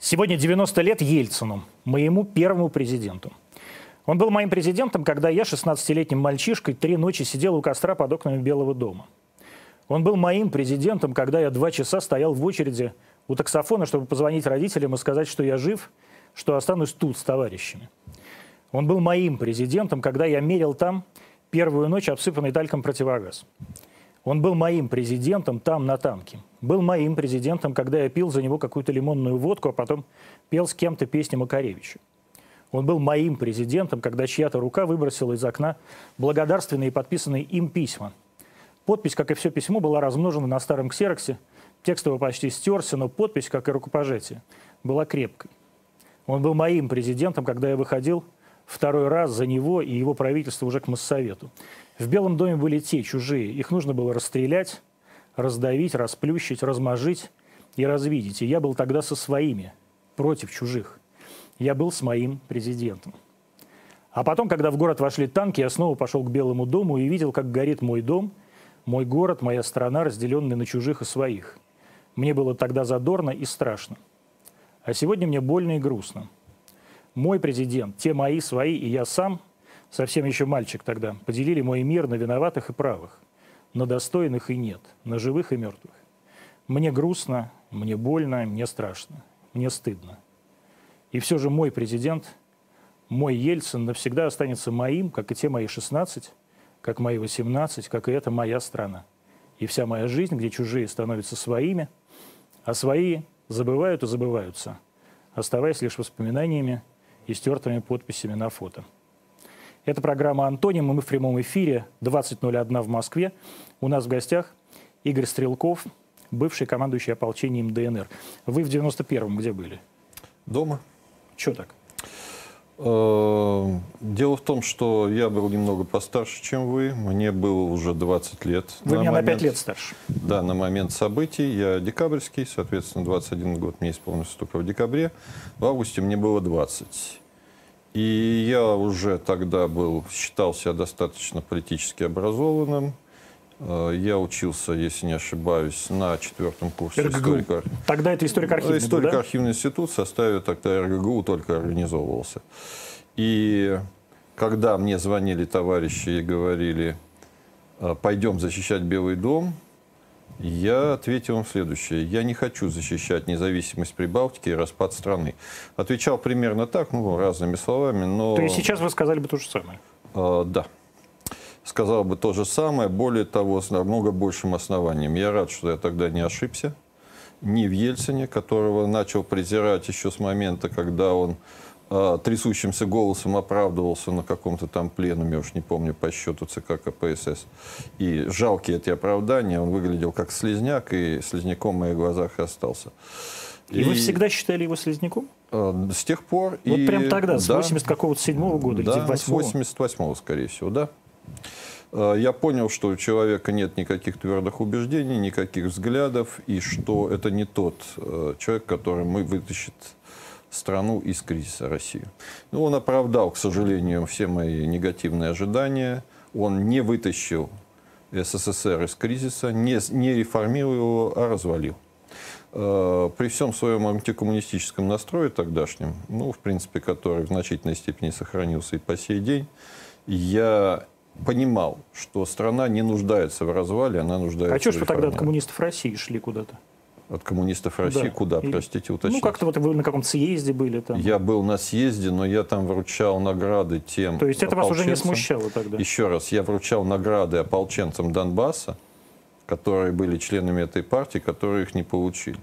Сегодня 90 лет Ельцину, моему первому президенту. Он был моим президентом, когда я, 16-летним мальчишкой, три ночи сидел у костра под окнами Белого дома. Он был моим президентом, когда я два часа стоял в очереди у таксофона, чтобы позвонить родителям и сказать, что я жив, что останусь тут с товарищами. Он был моим президентом, когда я мерил там первую ночь обсыпанный тальком противогаз. Он был моим президентом там, на танке. Был моим президентом, когда я пил за него какую-то лимонную водку, а потом пел с кем-то песни Макаревича. Он был моим президентом, когда чья-то рука выбросила из окна благодарственные и подписанные им письма. Подпись, как и все письмо, была размножена на старом ксероксе. Текст его почти стерся, но подпись, как и рукопожатие, была крепкой. Он был моим президентом, когда я выходил второй раз за него и его правительство уже к Моссовету. В Белом доме были те, чужие. Их нужно было расстрелять, раздавить, расплющить, размажить и развидеть. И я был тогда со своими, против чужих. Я был с моим президентом. А потом, когда в город вошли танки, я снова пошел к Белому дому и видел, как горит мой дом, мой город, моя страна, разделенные на чужих и своих. Мне было тогда задорно и страшно. А сегодня мне больно и грустно. Мой президент, те мои, свои и я сам совсем еще мальчик тогда, поделили мой мир на виноватых и правых, на достойных и нет, на живых и мертвых. Мне грустно, мне больно, мне страшно, мне стыдно. И все же мой президент, мой Ельцин навсегда останется моим, как и те мои 16, как мои 18, как и эта моя страна. И вся моя жизнь, где чужие становятся своими, а свои забывают и забываются, оставаясь лишь воспоминаниями и стертыми подписями на фото. Это программа «Антоним», и мы в прямом эфире 20.01 в Москве. У нас в гостях Игорь Стрелков, бывший командующий ополчением ДНР. Вы в 91-м где были? Дома. Что так? Э, дело в том, что я был немного постарше, чем вы. Мне было уже 20 лет. Вы на меня момент, на 5 лет старше. Да, на момент событий. Я декабрьский, соответственно, 21 год мне исполнился только в декабре. В августе мне было 20. И я уже тогда был, считал себя достаточно политически образованным. Э, я учился, если не ошибаюсь, на четвертом курсе историка. Тогда это историко-архивный Историко-архивный да? институт в составе тогда РГГУ только организовывался. И когда мне звонили товарищи и говорили, «Э, пойдем защищать Белый дом, я ответил им следующее. Я не хочу защищать независимость Прибалтики и распад страны. Отвечал примерно так, ну, разными словами, но... То есть сейчас вы сказали бы то же самое? Э, да. Сказал бы то же самое, более того, с намного большим основанием. Я рад, что я тогда не ошибся. Ни в Ельцине, которого начал презирать еще с момента, когда он э, трясущимся голосом оправдывался на каком-то там пленуме, уж не помню, по счету ЦК КПСС. И жалкие эти оправдания, он выглядел как слезняк, и слезняком в моих глазах и остался. И, и вы всегда считали его слезняком? Э, с тех пор. Вот и, прям тогда, с да, 80 какого-то седьмого года да, или 98 с 88 скорее всего, да. Э, я понял, что у человека нет никаких твердых убеждений, никаких взглядов, и что это не тот человек, который мы вытащит страну из кризиса России. Ну, он оправдал, к сожалению, все мои негативные ожидания. Он не вытащил СССР из кризиса, не, не реформировал его, а развалил. Э, при всем своем антикоммунистическом настрое тогдашнем, ну, в принципе, который в значительной степени сохранился и по сей день, я понимал, что страна не нуждается в развале, она нуждается а в А что ж вы тогда от коммунистов России шли куда-то? От коммунистов России да. куда, И, простите, уточните? Ну, как-то вот вы на каком-то съезде были там. Я был на съезде, но я там вручал награды тем То есть это вас уже не смущало тогда? Еще раз, я вручал награды ополченцам Донбасса, которые были членами этой партии, которые их не получили.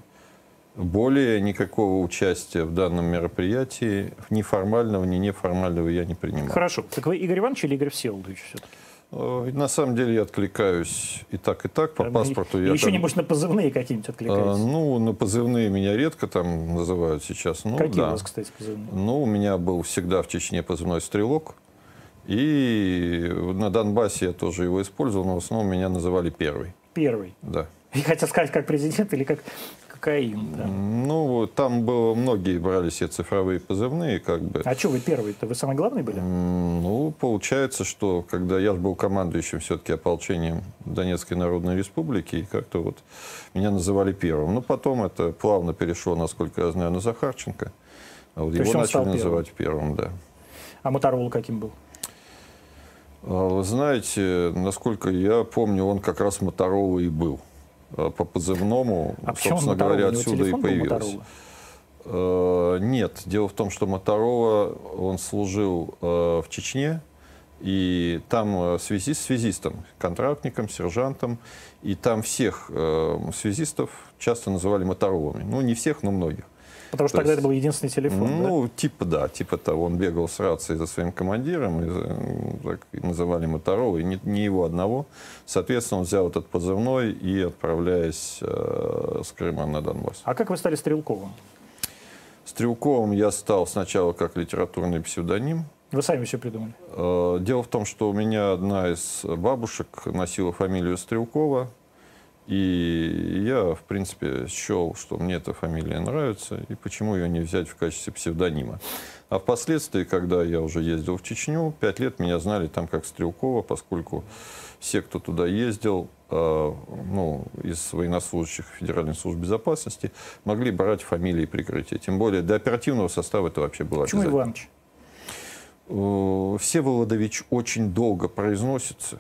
Более никакого участия в данном мероприятии, ни формального, ни неформального я не принимал. Хорошо. Так вы Игорь Иванович или Игорь Всеволодович все-таки? Э, на самом деле я откликаюсь и так, и так. По а, паспорту и я Еще, там... небось, на позывные какие-нибудь откликаетесь? А, ну, на позывные меня редко там называют сейчас. Ну, Какие да. у вас, кстати, позывные? Ну, у меня был всегда в Чечне позывной «Стрелок». И на Донбассе я тоже его использовал, но в основном меня называли «Первый». Первый? Да. И хотел сказать, как президент или как Каин. Да. Ну, там было, многие брали себе цифровые позывные, как бы. А что вы первый-то? Вы самый главный были? Ну, получается, что когда я был командующим все-таки ополчением Донецкой Народной Республики, и как-то вот меня называли первым. Но потом это плавно перешло, насколько я знаю, на Захарченко. А вот То его начали стал называть первым, да. А Моторол каким был? А Вы знаете, насколько я помню, он как раз Моторола и был. А По позывному, А собственно говоря, отсюда и. Моторола? Э, Нет, дело в том, что Моторола, он служил э, в Чечне, и там э, связист, связистом, контрактником, сержантом, и там всех э, связистов часто называли Моторолами. Ну, не всех, но многих. Потому что То тогда есть- это был единственный телефон, да? Ну, типа да, типа того. Он бегал с рацией за своим командиром, и, так и называли Моторолой, не, не его одного. Соответственно, он взял этот позывной и, отправляясь э, с Крыма на Донбасс. А как вы стали Стрелковым? Стрелковым я стал сначала как литературный псевдоним. Вы сами все придумали. Э, Дело в том, что у меня одна из бабушек носила фамилию Стрелкова, и я, в принципе, счел, что мне эта фамилия нравится, и почему ее не взять в качестве псевдонима. А впоследствии, когда я уже ездил в Чечню, пять лет меня знали там как Стрелкова, поскольку все, кто туда ездил, э, ну, из военнослужащих Федеральной службы безопасности, могли брать фамилии прикрытия. Тем более для оперативного состава это вообще было Почему. Иванович? Э, Всеволодович очень долго произносится.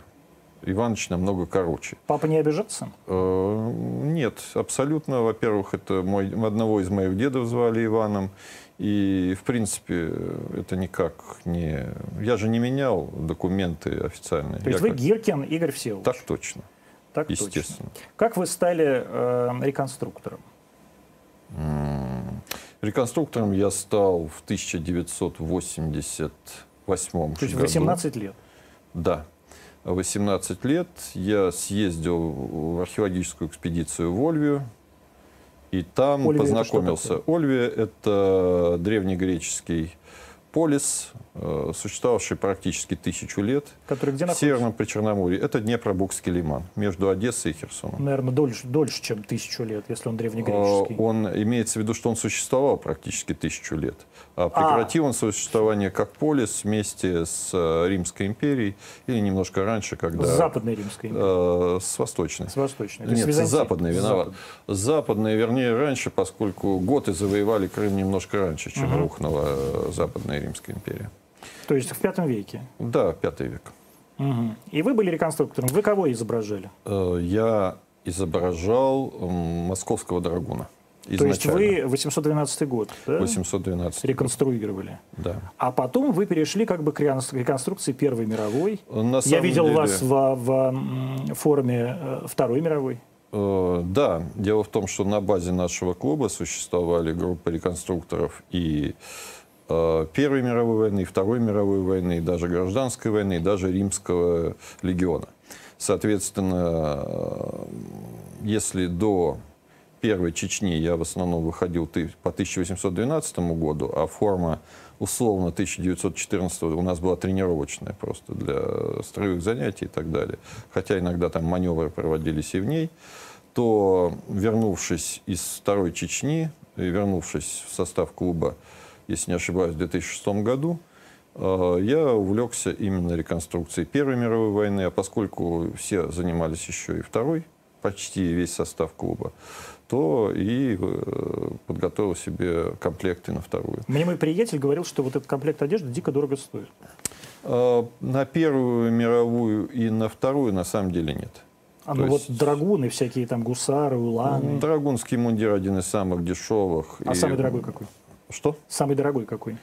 Иванович намного короче. Папа не обижаться? Э, Нет, абсолютно. Во-первых, это мой, одного из моих дедов звали Иваном. И, в принципе, это никак не... Я же не менял документы официальные. То есть Я вы как- Гиркин Игорь Всеволодович? Так точно, Так точно. естественно. Как вы стали э, реконструктором? Реконструктором я стал в 1988 То есть году. 18 лет. Да. 18 лет я съездил в археологическую экспедицию в Ольвию, и там Ольвия это познакомился. такое? Ольвия – это древнегреческий полис, существовавший практически тысячу лет Который где в находится? Северном Причерноморье. Это Днепробукский лиман между Одессой и Херсоном. Наверное, дольше, дольше, чем тысячу лет, если он Э, древнегреческий. Он имеется в виду, что он существовал практически тысячу лет. А прекратил он свое существование как полис вместе с э, Римской империей или немножко раньше, когда... С Западной Римской империей. Э, с восточной. С Восточной. Нет, с западной виноват. С западной, вернее, раньше, поскольку готы завоевали Крым немножко раньше, чем Мгм. рухнула э, Западная Римская империя. То есть в пятом веке. Да, пятый век. Мгм. И вы были реконструктором. Вы кого изображали? Э, Я изображал московского драгуна. То есть вы 812 год да? 812. реконструировали. Да. А потом вы перешли как бы к реконструкции Первой мировой. На Я видел деле- вас в, в, м, форуме э, Второй мировой. Э, Да, дело в том, что на базе нашего клуба существовали группы реконструкторов и э, Первой мировой войны, Второй мировой войны, даже гражданской войны, даже Римского легиона. Соответственно, э, если до Первой Чечни я в основном выходил по 1812 году, а форма условно 1914 у нас была тренировочная просто для строевых занятий и так далее. Хотя иногда там маневры проводились и в ней то, вернувшись из Второй Чечни и вернувшись в состав клуба, если не ошибаюсь, в 2006 году, э, я увлекся именно реконструкцией Первой мировой войны, а поскольку все занимались еще и Второй, почти весь состав клуба, то и э, подготовил себе комплекты на вторую. Мне мой приятель говорил, что вот этот комплект одежды дико дорого стоит. Э, На Первую мировую и на Вторую на самом деле нет. А То ну есть- вот драгуны, всякие там гусары, уланы. Драгунский мундир один из самых дешевых. а и- самый дорогой какой? Что? Самый дорогой какой?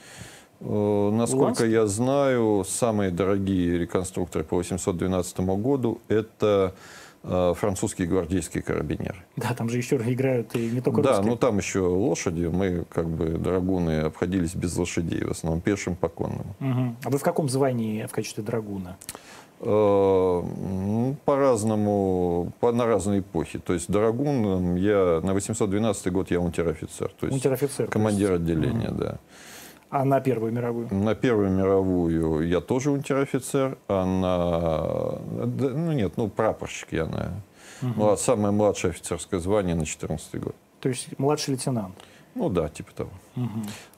Э, Насколько Уланский? я знаю, самые дорогие реконструкторы по 812 году это э, французские гвардейские карабинеры. Да, там же еще играют и не только да, русские. ну там еще лошади. Мы, как бы, драгуны обходились без лошадей, в основном пешим по конному. Мгм. А вы в каком звании в качестве драгуна? Э, ну, По-разному, по, на разные эпохи. То есть драгун я на 812 год я унтер-офицер. То есть Унтер-офицер. то командир есть. отделения, да. А на Первую мировую? На Первую мировую я тоже унтер-офицер, а на... Ну нет, ну прапорщик я, на... Ну, а самое младшее офицерское звание на 14 год. То есть младший лейтенант. Ну да, типа того.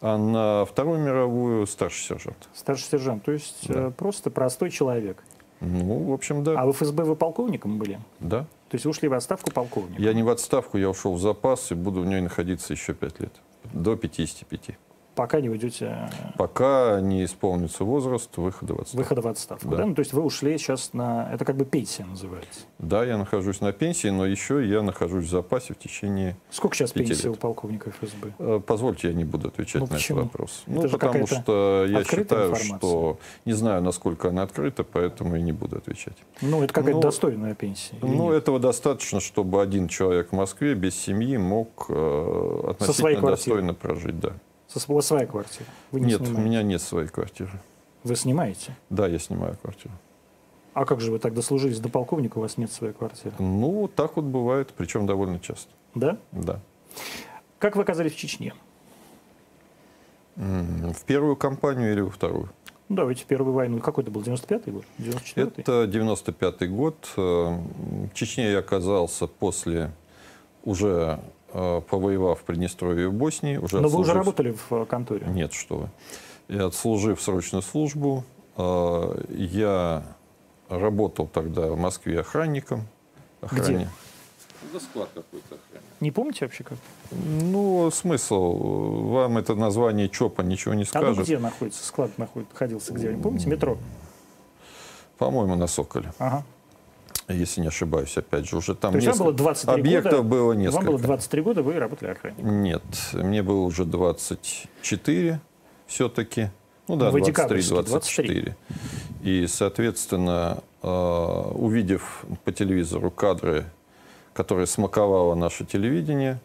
А на Вторую мировую старший сержант. Старший сержант, то есть Да. э, просто простой человек. Ну, в общем, да. А в ФСБ вы полковником были? Да. То есть вы ушли в отставку полковника? Я не в отставку, я ушел в запас и буду в ней находиться еще пять лет. До 55. Пока не уйдете э, Пока не исполнится возраст выхода в отставку. выхода в отставку. Да. Да. Ну, то есть вы ушли сейчас на... Это как бы пенсия называется. Да, я нахожусь на пенсии, но еще я нахожусь в запасе в течение... Сколько сейчас пенсия лет. у полковника ФСБ? Э, Позвольте, я не буду отвечать Ну, на почему? этот вопрос. Это ну, потому что я считаю, информация. что не знаю, насколько она открыта, поэтому и не буду отвечать. Ну, это какая-то Ну, достойная пенсия. Ну, нет? этого достаточно, чтобы один человек в Москве без семьи мог э, относительно достойно прожить. Да. Со сво- своя квартира. Вы не Нет, у снимаете. меня нет своей квартиры. Вы снимаете? Да, я снимаю квартиру. А как же вы так дослужились до полковника, у вас нет своей квартиры? Ну, так вот бывает, причем довольно часто. Да? Да. Как вы оказались в Чечне? В первую кампанию или во вторую? Ну, давайте первую войну. Какой это был? 95-й год? 94-й? Это 95 год. Э, В Чечне я оказался после, уже повоевав в Приднестровье и в Боснии. Уже Но вы уже отслужив- работали в э, конторе? Нет, что вы. И отслужив срочную службу, э, я работал тогда в Москве охранником. Охране. Да склад какой-то охране. Не помните вообще как? Ну, смысл. Вам это название ЧОПа ничего не А ну скажет. где находится? Склад находится, находился где? Вы помните? Метро? По-моему, на Соколе. Ага. Если не ошибаюсь, опять же, уже там То есть несколько- было 23 объектов года? было несколько. Вам было 23 года, вы работали охранником. Нет, мне было уже 24 все-таки. Ну да, Вы 23, декабрьский, 24. И, соответственно, э, увидев по телевизору кадры, которые смаковало наше телевидение,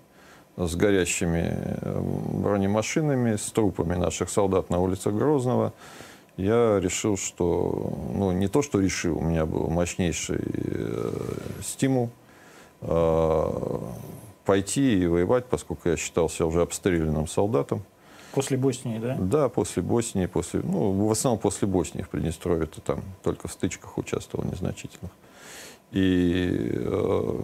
с горящими э, бронемашинами, с трупами наших солдат на улицах Грозного, я решил, что, ну, не то, что решил, у меня был мощнейший э, стимул э, пойти и воевать, поскольку я считался уже обстрелянным солдатом. После Боснии, да? Да, после Боснии, после, ну, в основном после Боснии в Приднестровье, то там только в стычках участвовал незначительных. И, э,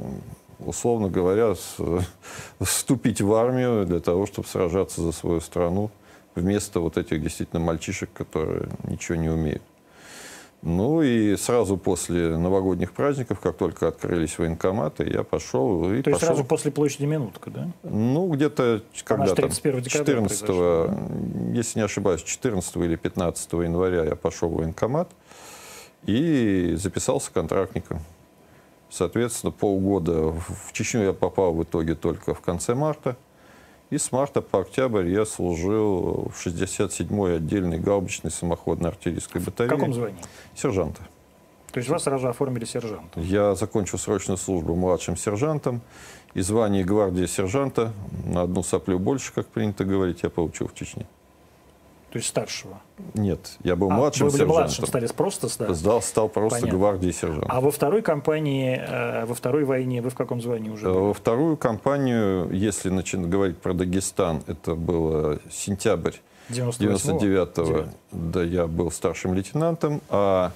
условно говоря, с- вступить в армию для того, чтобы сражаться за свою страну вместо вот этих действительно мальчишек, которые ничего не умеют. Ну и сразу после новогодних праздников, как только открылись военкоматы, я пошел и То есть пошел. сразу после площади Минутка, да? Ну, где-то, когда там, 31 декабря 14, произошло, если не ошибаюсь, 14 или 15 января я пошел в военкомат и записался контрактником. Соответственно, полгода в Чечню я попал в итоге только в конце марта. И с марта по октябрь я служил в 67-й отдельной гаубичной самоходной артиллерийской В батарее. каком звании? Сержанта. То есть вас сразу оформили сержантом. Я закончил срочную службу младшим сержантом. И звание гвардии сержанта на одну соплю больше, как принято говорить, я получил в Чечне. То есть старшего. Нет, я был А, младшим вы были сержантом. младшим, стали просто да? Сдал, стал просто Понятно. гвардией сержантом. А во второй кампании, э, во второй войне вы в каком звании уже Э, были? Во вторую кампанию, если начинать говорить про Дагестан, это было сентябрь 98-го? 99-го, да, я был старшим лейтенантом, а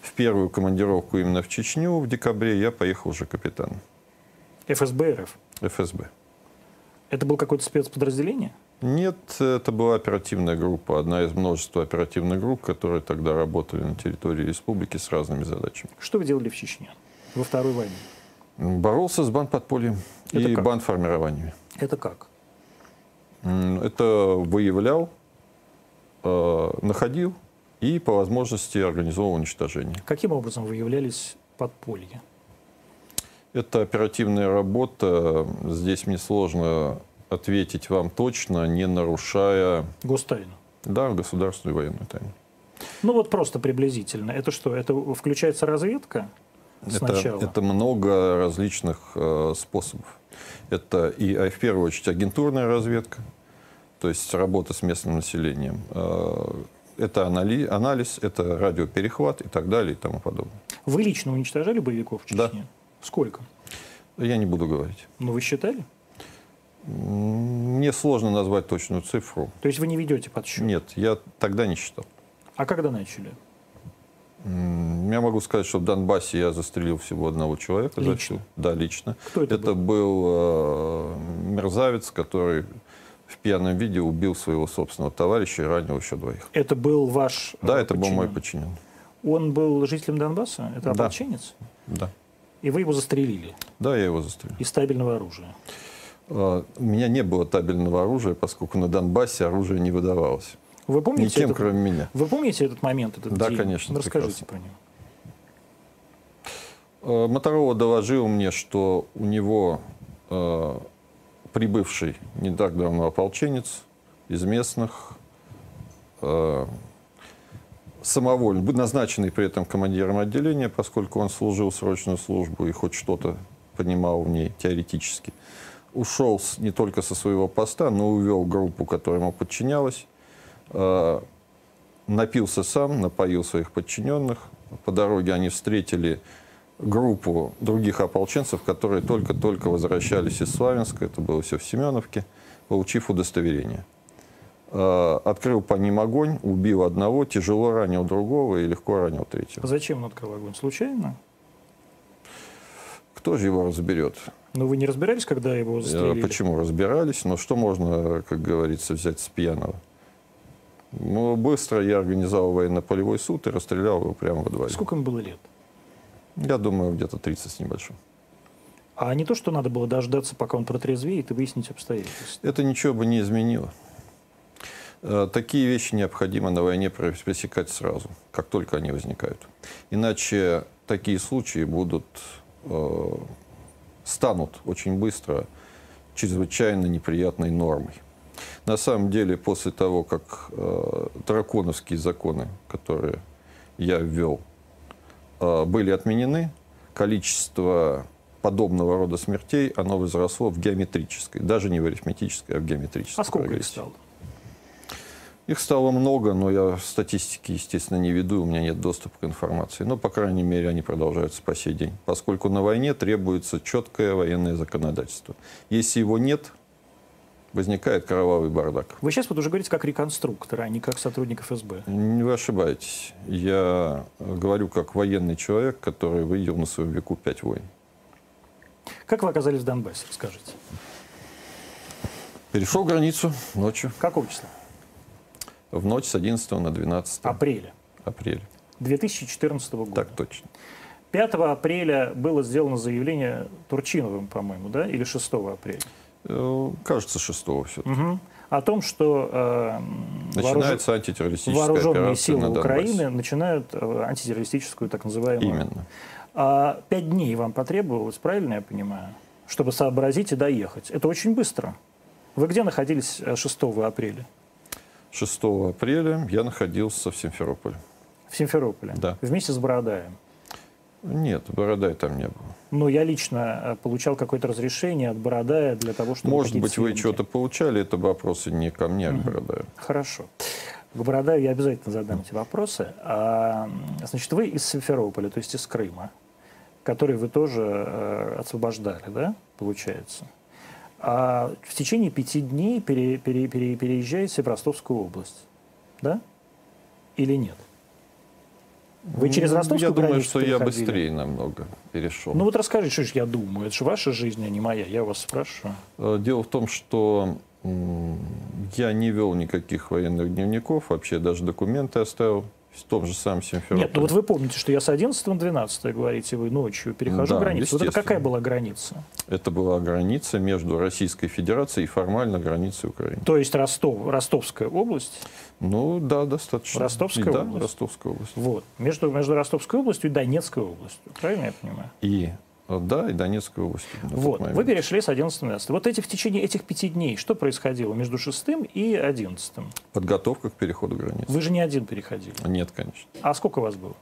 в первую командировку именно в Чечню в декабре я поехал уже капитаном ФСБ РФ. ФСБ. Это был какое-то спецподразделение? Нет, это была оперативная группа, одна из множества оперативных групп, которые тогда работали на территории республики с разными задачами. Что вы делали в Чечне во второй войне? Боролся с бандподпольем Это и как? бандформированиями. Это как? Это выявлял, э, находил и по возможности организовывал уничтожение. Каким образом выявлялись подполья? Это оперативная работа. Здесь мне сложно ответить вам точно, не нарушая Гостайну. да, государственную военную тайну. Ну вот просто приблизительно. Это что? Это включается разведка сначала? это много различных э, способов. Это и а, в первую очередь агентурная разведка, то есть работа с местным населением. Э, это анали- анализ, это радиоперехват и так далее и тому подобное. Вы лично уничтожали боевиков в Да. Чечне? Сколько? Я не буду говорить. Ну вы считали? Мне сложно назвать точную цифру. То есть вы не ведете подсчет? Нет, я тогда не считал. А когда начали? Я могу сказать, что в Донбассе я застрелил всего одного человека. Лично? Да, лично. Кто это, это был? был э, мерзавец, который в пьяном виде убил своего собственного товарища и ранил еще двоих. Это был ваш Да, это был мой подчиненный. Он был жителем Донбасса? Это да. ополченец? Да. И вы его застрелили? Да, я его застрелил. Из табельного оружия? Uh, у меня не было табельного оружия, поскольку на Донбассе оружие не выдавалось. Вы помните Никем, этот... кроме меня. Вы помните этот момент, этот да, день? конечно. Расскажите прекрасно. про него. Uh, Моторова доложил мне, что у него uh, прибывший не так давно ополченец из местных, э, самовольно, назначенный при этом командиром отделения, поскольку он служил срочную службу и хоть что-то понимал в ней теоретически, ушел не только со своего поста, но увел группу, которая ему подчинялась, э, напился сам, напоил своих подчиненных. По дороге они встретили группу других ополченцев, которые только-только возвращались из Славянска, это было все в Семеновке, получив удостоверение. Э, открыл по ним огонь, убил одного, тяжело ранил другого и легко ранил третьего. Зачем он открыл огонь? Случайно? Кто же его разберет? Но вы не разбирались, когда его застрелили? Почему разбирались? Но что можно, как говорится, взять с пьяного? Ну, быстро я организовал военно-полевой суд и расстрелял его прямо во дворе. Сколько ему было лет? Я думаю, где-то 30 с небольшим. А не то, что надо было дождаться, пока он протрезвеет и выяснить обстоятельства? Это ничего бы не изменило. Э, такие вещи необходимо на войне пресекать сразу, как только они возникают. Иначе такие случаи будут, э, станут очень быстро чрезвычайно неприятной нормой. На самом деле, после того, как э, драконовские законы, которые я ввел, э, были отменены, количество подобного рода смертей, оно возросло в геометрической, даже не в арифметической, а в геометрической. А сколько прогрессии. их стало? Их стало много, но я статистики, естественно, не веду, у меня нет доступа к информации. Но, по крайней мере, они продолжаются по сей день, поскольку на войне требуется четкое военное законодательство. Если его нет, возникает кровавый бардак. Вы сейчас вот уже говорите как реконструктор, а не как сотрудник ФСБ. Не вы ошибаетесь. Я говорю как военный человек, который выйдел на своем веку пять войн. Как вы оказались в Донбассе, расскажите? Перешел границу ночью. Какого числа? В ночь с 11 на 12 Апреля. апреля. 2014 года. Так точно. 5 апреля было сделано заявление Турчиновым, по-моему, да? Или 6 апреля? Э, Кажется, 6 все-таки. Угу. О том, что э, Начинается антитеррористическая вооруженные силы на. Украины начинают э, антитеррористическую так называемую. Именно. А пять дней вам потребовалось, правильно я понимаю, чтобы сообразить и доехать? Это очень быстро. Вы где находились э, 6 апреля? 6 апреля я находился в Симферополе. В Симферополе? Да. Вместе с Бородаем? Нет, Бородай там не было. Но я лично э, получал какое-то разрешение от Бородая для того, чтобы... Может быть, вы съемки. что-то получали, это вопросы не ко мне, а к Бородаю. Хорошо. К Бородаю я обязательно задам эти вопросы. А, значит, вы из Симферополя, то есть из Крыма, который вы тоже э, освобождали, да, получается? А в течение пяти дней пере- пере- пере- переезжаете в Ростовскую область, да? Или нет? Вы через Ну, Ростовскую Я думаю, что я быстрее намного перешел. Ну вот расскажите, что же я думаю. Это же ваша жизнь, а не моя. Я вас спрашиваю. Э, Дело в том, что я не вел никаких военных дневников, вообще даже документы оставил в том же самом Симферополе. Нет, ну вот вы помните, что я с 11 на 12, говорите вы, ночью перехожу Да, границу. Вот это какая была граница? Это была граница между Российской Федерацией и формально границей Украины. То есть Ростов, Ростовская область, Ну да, достаточно. Ростовская И да, область? Ростовская область. вот, между, между Ростовской областью и Донецкой областью. Правильно я понимаю? И да, и Донецкой области. тот Вот, момент. вы перешли с 11 на 12. Вот эти, в течение этих пяти дней что происходило между 6 и 11? Подготовка к переходу границы. Вы же не один переходили. Нет, конечно. А сколько вас было?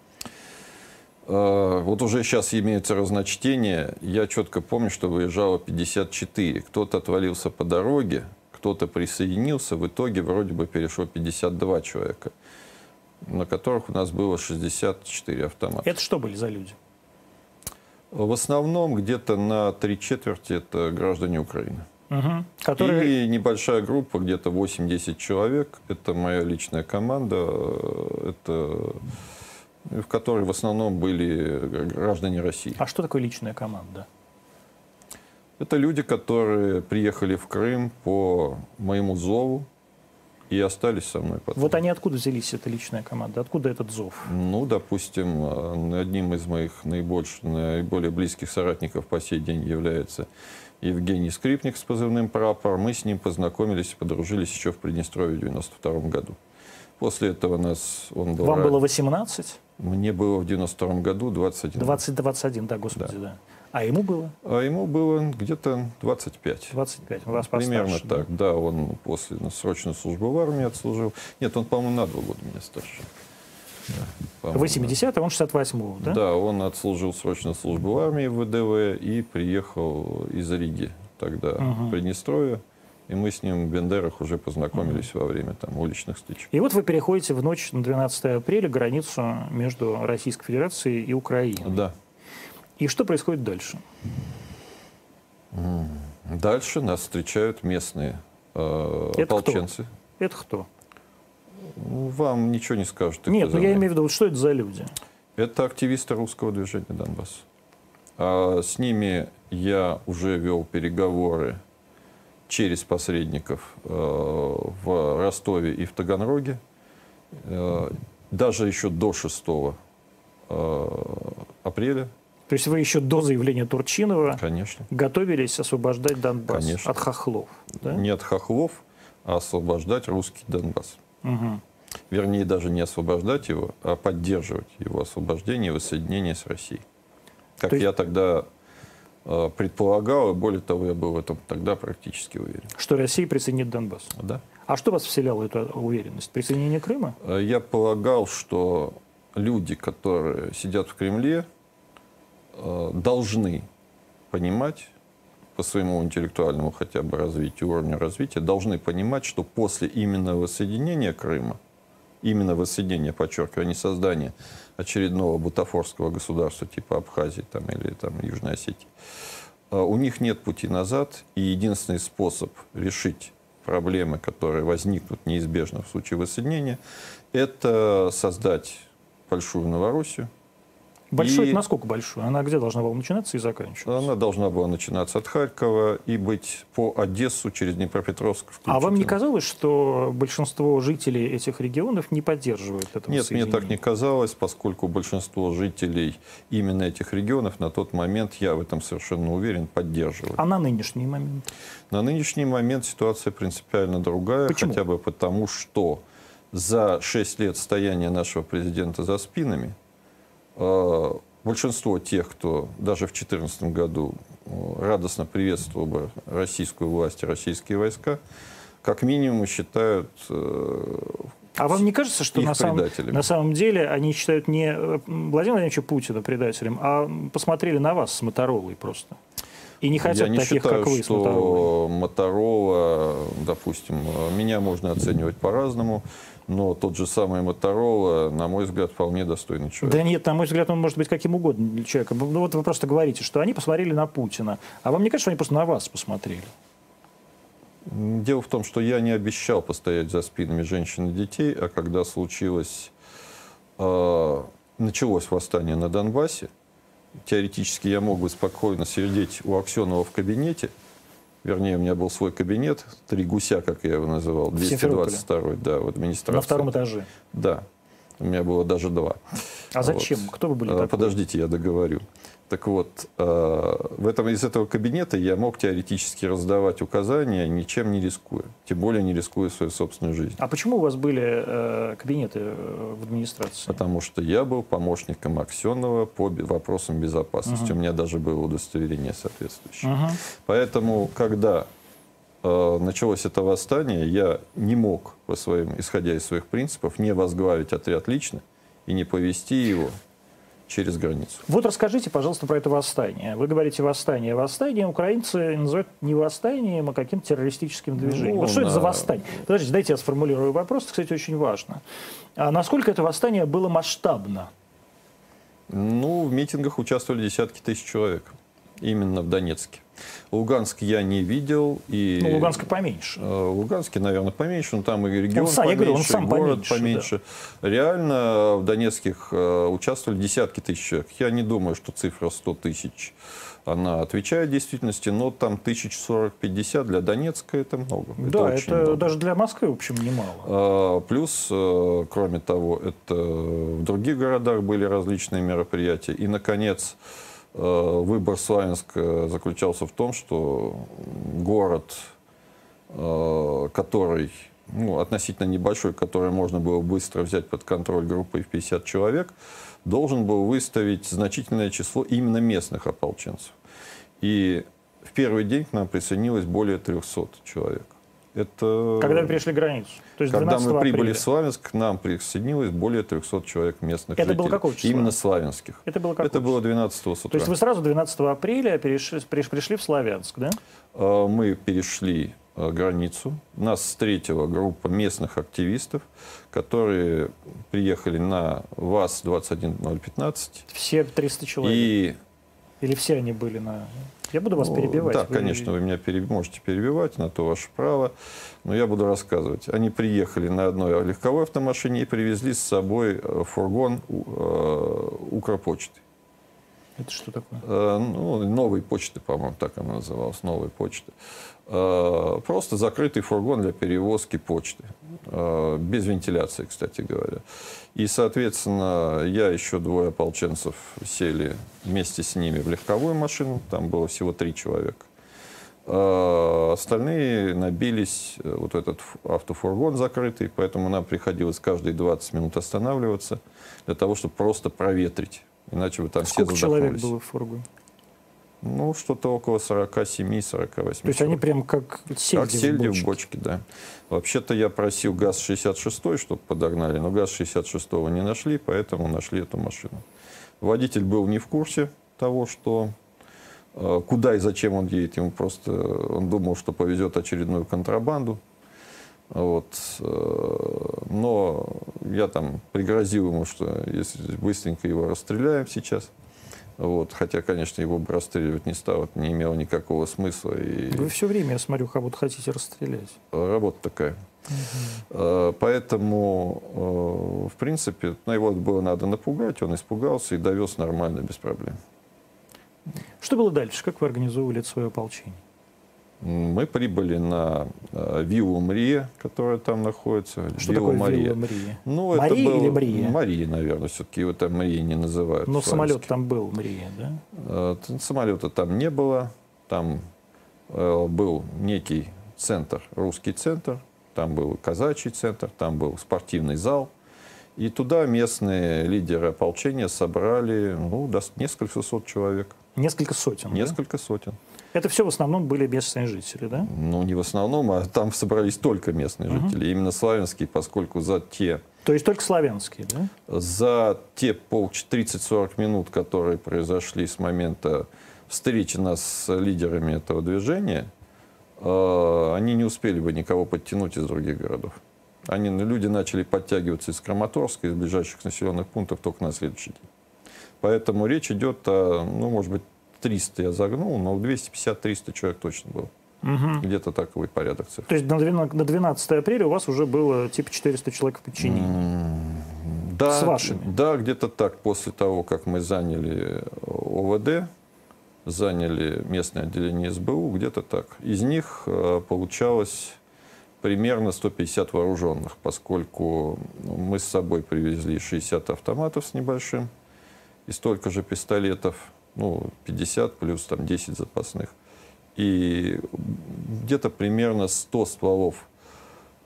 Э, Вот уже сейчас имеются разночтения. Я четко помню, что выезжало 54. Кто-то отвалился по дороге, кто-то присоединился. В итоге вроде бы перешло 52 человека, на которых у нас было 64 автомата. Это что были за люди? В основном где-то на три четверти это граждане Украины. Мгм. Которые... И небольшая группа, где-то 8-10 человек. Это моя личная команда. Это в которой в основном были граждане России. А что такое личная команда? Это люди, которые приехали в Крым по моему зову и остались со мной потом. Вот они откуда взялись, эта личная команда? Откуда этот зов? Ну, допустим, одним из моих наибольших, наиболее близких соратников по сей день является Евгений Скрипник с позывным «Прапор». Мы с ним познакомились и подружились еще в Приднестровье в 92 году. После этого нас он был... Вам рад. было 18? Мне было в 92 году 21. 20-21, да, господи, да. Да. А ему было? А ему было где-то 25. 25, у вас Примерно постарше, так, да? Он после ну, срочной службы в армии отслужил. Нет, он, по-моему, на два года меня старше. Да, Вы 70 он 68-го, да? Да, он отслужил срочную службу в армии в ВДВ и приехал из Риги тогда Мгм. в Приднестровье. И мы с ним в Бендерах уже познакомились во время там уличных стычек. И вот вы переходите в ночь на 12 апреля границу между Российской Федерацией и Украиной. Да. И что происходит дальше? Дальше нас встречают местные э, Это кто? ополченцы. Это кто? Вам ничего не скажут. Нет, ну я имею в виду, вот что это за люди? Это активисты русского движения Донбасс. А с ними я уже вел переговоры через посредников э, в Ростове и в Таганроге. Э, даже еще до 6 э, апреля, То есть вы еще до заявления Турчинова конечно. готовились освобождать Донбасс Конечно. от хохлов, да? Не от хохлов, а освобождать русский Донбасс. Мгм. Вернее, даже не освобождать его, а поддерживать его освобождение и воссоединение с Россией. Как То есть- я тогда э, предполагал, и более того, я был в этом тогда практически уверен. Что Россия присоединит Донбасс. Да. А что вас вселяло эту уверенность? Присоединение Крыма? Э, Я полагал, что люди, которые сидят в Кремле, должны понимать по своему интеллектуальному хотя бы развитию, уровню развития, должны понимать, что после именно воссоединения Крыма, именно воссоединения, подчеркиваю, а не создания очередного бутафорского государства типа Абхазии там, или там, Южной Осетии, э, у них нет пути назад, и единственный способ решить проблемы, которые возникнут неизбежно в случае воссоединения, это создать большую Новороссию. Большой, И- это насколько большой? Она где должна была начинаться и заканчиваться? Она должна была начинаться от Харькова и быть по Одессу через Днепропетровск. А вам не казалось, что большинство жителей этих регионов не поддерживают этого Нет, мне так не казалось, поскольку большинство жителей именно этих регионов на тот момент, я в этом совершенно уверен, поддерживали. А на нынешний момент? На нынешний момент ситуация принципиально другая, Почему? хотя бы потому, что за 6 лет стояния нашего президента за спинами большинство тех, кто даже в 2014 году э, радостно приветствовал бы российскую власть и российские войска, как минимум считают э, А вам не кажется, что на самом, на самом деле они считают не э, Владимира Владимировича Путина предателем, а посмотрели на вас с Моторолой просто? И не хотят Я не таких, считаю, как вы, что Моторола, допустим, меня можно оценивать по-разному, но тот же самый Моторола, на мой взгляд, вполне достойный человек. Да нет, на мой взгляд, он может быть каким угодно человеком. Ну вот вы просто говорите, что они посмотрели на Путина. А вам не кажется, что они просто на вас посмотрели? Дело в том, что я не обещал постоять за спинами женщин и детей, а когда случилось, э, началось восстание на Донбассе, теоретически я мог бы спокойно сидеть у Аксенова в кабинете, вернее, у меня был свой кабинет, три гуся, как я его называл, В Симферополе. 222 да, в администрации. На втором этаже. Да, у меня было даже два. А зачем? Вот. Кто вы были А, такой? Подождите, я договорю. Так вот, э, в этом, из этого кабинета я мог теоретически раздавать указания, ничем не рискуя. Тем более не рискуя своей собственной жизнью. А почему у вас были э, кабинеты э, в администрации? Потому что я был помощником Аксенова по вопросам безопасности. У меня даже было удостоверение соответствующее. Мгм. Поэтому, когда началось это восстание, я не мог, по своим, исходя из своих принципов, не возглавить отряд лично и не повести его через границу. Вот расскажите, пожалуйста, про это восстание. Вы говорите восстание. Восстание украинцы называют не восстанием, а каким-то террористическим движением. Ну, вот что это за на- восстание? Подождите, дайте я сформулирую вопрос. Это, кстати, очень важно. А насколько это восстание было масштабно? Ну, в митингах участвовали десятки тысяч человек. Именно в Донецке. Луганск я не видел. И, ну, Луганск поменьше. Э, Луганске, наверное, поменьше, но там и регион он, поменьше, говорю, он сам город поменьше. поменьше. Да. Реально в Донецких э, участвовали десятки тысяч человек. Я не думаю, что цифра 100 тысяч она отвечает действительности, но там 1040-50 для Донецка это много. Да, это, это много. даже для Москвы, в общем, немало. А, плюс, э, кроме того, это в других городах были различные мероприятия. И, наконец, э, выбор Славянска заключался в том, что город, э, который ну, относительно небольшой, который можно было быстро взять под контроль группой в 50 человек, должен был выставить значительное число именно местных ополченцев. И в первый день к нам присоединилось более 300 человек. Это... Когда вы перешли границу? То есть Когда мы прибыли апреля. в Славянск, к нам присоединилось более 300 человек местных Это жителей. было какого числа? Именно славянских. Это было какого Это было 12 с утра. То есть вы сразу 12 апреля перешли, пришли в Славянск, да? А, мы перешли а, границу. Нас встретила группа местных активистов, которые приехали на ВАЗ-21015. Все 300 человек? И... Или все они были на... Я буду вас перебивать. Да, вы... конечно, вы меня переб... можете перебивать, на то ваше право. Но я буду рассказывать. Они приехали на одной легковой автомашине и привезли с собой э, фургон э, Укрпочты. Это что такое? Э, ну, новой почты, по-моему, так она называлась, новой почты. Э, просто закрытый фургон для перевозки почты. Э, без вентиляции, кстати говоря. И, соответственно, я еще двое ополченцев сели вместе с ними в легковую машину. Там было всего три человека. Остальные набились вот этот автофургон закрытый, поэтому нам приходилось каждые 20 минут останавливаться для того, чтобы просто проветрить Иначе бы там Сколько все человек было в фургоне? Ну, что-то около 47-48 То есть они прям как сельди, как сельди в, бочке. в бочке, да. Вообще-то я просил ГАЗ-66, чтобы подогнали, но ГАЗ-66 не нашли, поэтому нашли эту машину. Водитель был не в курсе того, что э, куда и зачем он едет. Ему просто он думал, что повезет очередную контрабанду. Вот. Э, но я там пригрозил ему, что если быстренько его расстреляем сейчас, вот. Хотя, конечно, его бы расстреливать не стал, это не имело никакого смысла. И... Вы все время, я смотрю, как будто хотите расстрелять. Работа такая. Угу. Поэтому, э, в принципе, на его было надо напугать, он испугался и довез нормально, без проблем. Что было дальше? Как вы организовывали свое ополчение? Мы прибыли на э, виллу Мрия, которая там находится. Что вилла такое Мария. вилла Мрия? Ну, Мария это был... или Мрия? Мария, наверное, все-таки его там Мрия не называют. Но самолет там был, Мрия, да? Э, самолета там не было. Там э, был некий центр, русский центр. Там был казачий центр, там был спортивный зал. И туда местные лидеры ополчения собрали ну, несколько сот человек. Несколько сотен? Несколько да? сотен. Это все в основном были местные жители, да? Ну, не в основном, а там собрались только местные угу. жители. Именно славянские, поскольку за те... То есть только славянские, да? За те пол 30-40 минут, которые произошли с момента встречи нас с лидерами этого движения, э, они не успели бы никого подтянуть из других городов. Они, люди начали подтягиваться из Краматорска, из ближайших населенных пунктов только на следующий день. Поэтому речь идет о, ну, может быть, 300 я загнул, но 250-300 человек точно было. Угу. Где-то такой порядок цифр. То есть на 12, на 12 апреля у вас уже было типа 400 человек в подчинении? Да, С вашими? Да, где-то так. После того, как мы заняли ОВД, заняли местное отделение СБУ, где-то так. Из них э, получалось примерно 150 вооруженных, поскольку мы с собой привезли 60 автоматов с небольшим и столько же пистолетов ну, 50 плюс там 10 запасных. И где-то примерно 100 стволов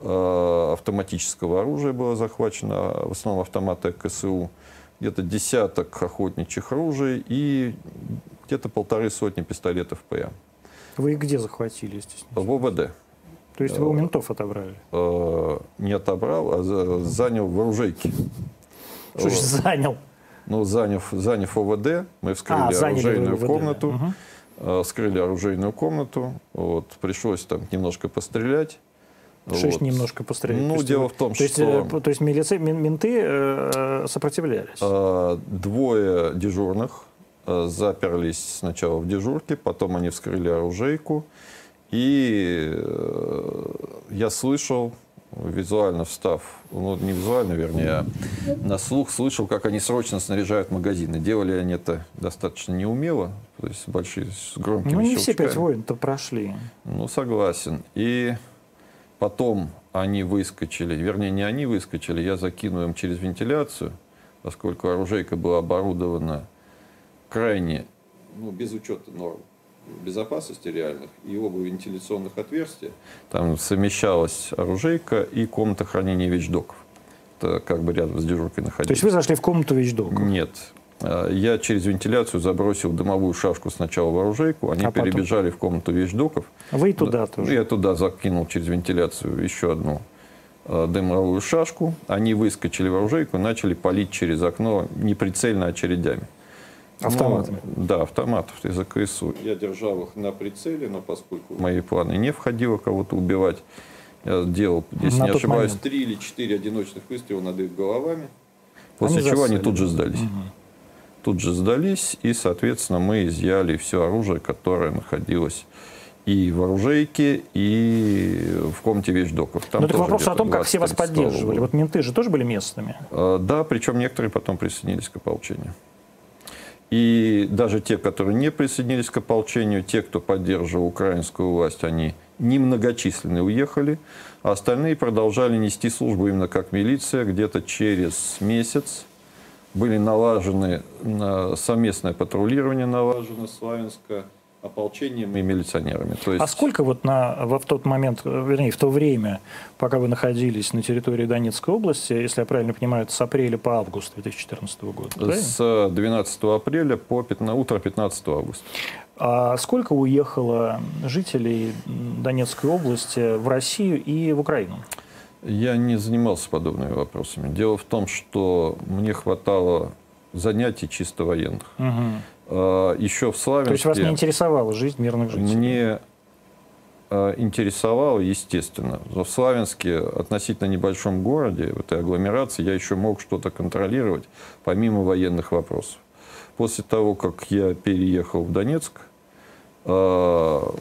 э, автоматического оружия было захвачено, в основном автоматы КСУ, где-то десяток охотничьих ружей и где-то полторы сотни пистолетов ПМ. Вы их где захватили, естественно? В ОВД. То есть вы у ментов отобрали? Э, не отобрал, а занял в оружейке. Что же занял? Ну, заняв, заняв ОВД, мы вскрыли а, оружейную ОВД. комнату, угу. вскрыли оружейную комнату, вот, пришлось там немножко пострелять. Что вот. немножко пострелять? Ну, то дело в том, то что... Есть, то есть милиции, менты э, сопротивлялись? Двое дежурных э, заперлись сначала в дежурке, потом они вскрыли оружейку. И э, я слышал, визуально встав, ну не визуально, вернее, а на слух слышал, как они срочно снаряжают магазины. Делали они это достаточно неумело, то есть большие, с громкими Ну, не щелчками. все пять войн-то прошли. Ну, согласен. И потом они выскочили, вернее, не они выскочили, я закинул им через вентиляцию, поскольку оружейка была оборудована крайне, ну, без учета норм безопасности реальных и оба вентиляционных отверстия. Там совмещалась оружейка и комната хранения вещдоков. Это как бы рядом с дежуркой находилась. То есть вы зашли в комнату вещдока? Нет. А, Я через вентиляцию забросил дымовую шашку сначала в оружейку, они А потом? перебежали в комнату вещдоков. Вы и туда Да, тоже? Я туда закинул через вентиляцию еще одну э, дымовую шашку. Они выскочили в оружейку и начали палить через окно неприцельно очередями. Автоматами? Ну, да, автоматов из АКСУ. Я держал их на прицеле, но поскольку в мои планы не входило кого-то убивать, я делал, если На не ошибаюсь, момент. три или четыре одиночных выстрела над их головами. После Они чего они засали. тут же сдались. Тут же сдались, и, соответственно, мы изъяли все оружие, которое находилось и в оружейке, и в комнате вещдоков. Там так тоже вопрос о том, как все вас 20-30 стволов поддерживали. было. Вот менты же тоже были местными. Э, Да, причем некоторые потом присоединились к ополчению. И даже те, которые не присоединились к ополчению, те, кто поддерживал украинскую власть, они немногочисленные уехали, а остальные продолжали нести службу именно как милиция. Где-то через месяц были налажены на- совместное патрулирование налажено Славянска ополчением и милиционерами. То есть А сколько вот на, во, в тот момент, э, вернее, в то время, пока вы находились на территории Донецкой области, если я правильно понимаю, это с апреля по август 2014 года, правильно? с 12 апреля по 15, утро 15 августа. А сколько уехало жителей Донецкой области в Россию и в Украину? Я не занимался подобными вопросами. Дело в том, что мне хватало занятий чисто военных. Мгм. А, Еще в То есть вас не Славянске интересовала жизнь мирных жителей? мне а, интересовало, естественно. Но в Славянске, относительно небольшом городе, в этой агломерации, я еще мог что-то контролировать, помимо военных вопросов. После того, как я переехал в Донецк, а,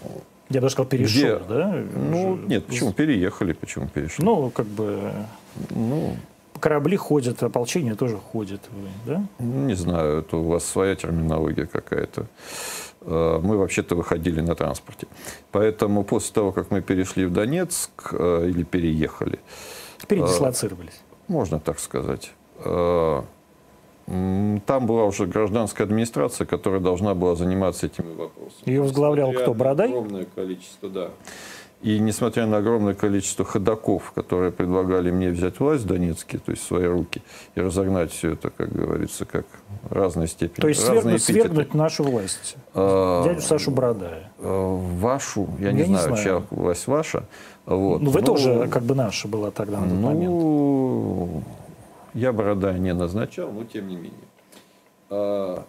Я даже сказал, перешел, Где? да? ну, нет, почему переехали, почему перешли? Ну, как бы Ну, корабли ходят, ополчение тоже ходит, да? Не знаю, это у вас своя терминология какая-то. Э, Мы вообще-то выходили на транспорте. Поэтому после того, как мы перешли в Донецк э, или переехали, Передислоцировались. можно так сказать, э, там была уже гражданская администрация, которая должна была заниматься этими вопросами. Ее возглавлял кто, Бородай? Огромное количество, да. И несмотря на огромное количество ходаков, которые предлагали мне взять власть в Донецке, то есть в свои руки, и разогнать все это, как говорится, как разной степени. То есть свергнуть, свергнуть нашу власть. А, Дядю Сашу Бородая. э, Вашу, я, Я не не знаю, знаю. чья власть ваша. Вот. Ну, вы Ну, тоже как бы наша была тогда на тот момент. Ну, я Бородая не назначал, но тем не менее. А,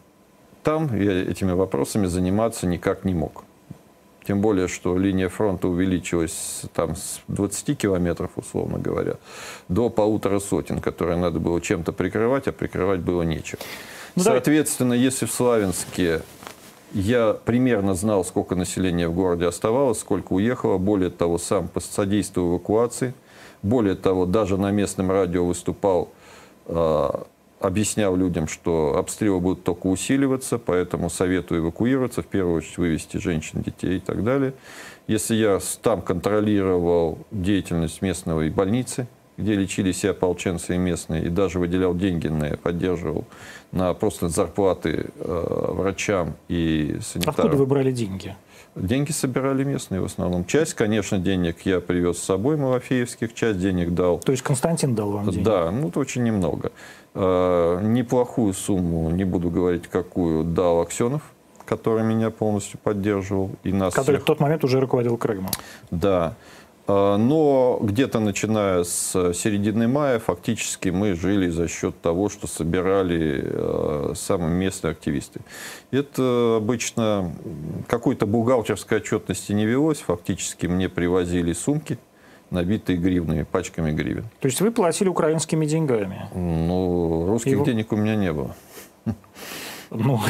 Там я этими вопросами заниматься никак не мог. Тем более, что линия фронта увеличилась там, с 20 километров, условно говоря, до полутора сотен, которые надо было чем-то прикрывать, а прикрывать было нечем. Ну, давай- Соответственно, если в Славянске я примерно знал, сколько населения в городе оставалось, сколько уехало. Более того, сам содействовал эвакуации. Более того, даже на местном радио выступал, э, объяснял людям, что обстрелы будут только усиливаться, поэтому советую эвакуироваться, в первую очередь вывести женщин, детей и так далее. Если я там контролировал деятельность местной больницы, где лечились и ополченцы, и местные, и даже выделял деньги на, поддерживал на просто зарплаты э, врачам и санитарам. Откуда вы брали деньги? Деньги собирали местные в основном. Часть, конечно, денег я привез с собой, Малафеевских, часть денег дал. То есть Константин дал вам деньги? Да, ну это очень немного. Э, неплохую сумму, не буду говорить какую, дал Аксенов, который меня полностью поддерживал. И нас Который всех. в тот момент уже руководил Крымом. Да. А, Но где-то начиная с середины мая фактически мы жили за счет того, что собирали э, самые местные активисты. Это обычно какой-то бухгалтерской отчетности не велось. Фактически мне привозили сумки, набитые гривнами, пачками гривен. То есть вы платили украинскими деньгами. Ну, русских Его- денег у меня не было. Ну,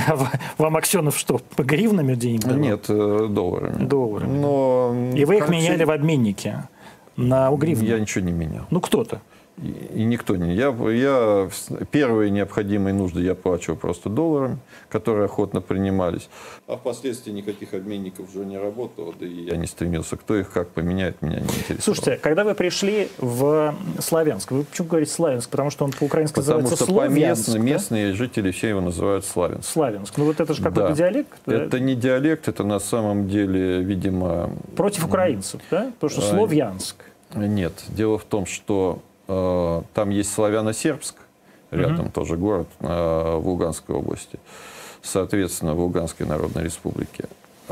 вам Аксенов что, по гривнами денег давал? Нет, э, долларами. Долларами. Но, И вы их меняли в обменнике на гривны? Я ничего не менял. Ну, кто-то. И, никто не. Я, я первые необходимые нужды я плачу просто долларами, которые охотно принимались. А впоследствии никаких обменников уже не работало, да и я не стремился. Кто их как поменяет, меня не интересует. Слушайте, когда вы пришли в Славянск, вы почему говорите Славянск? Потому что он по-украински Потому называется что Словьянск. по местные жители все его называют Славянск. Славянск. Ну вот это же какой-то Да. диалект. да? Это не диалект, это на самом деле, видимо, Против украинцев, да? Потому что А, Словьянск. Нет, дело в том, что там есть славяно-сербск, рядом тоже город э, в Луганской области, соответственно, в Луганской Народной Республике.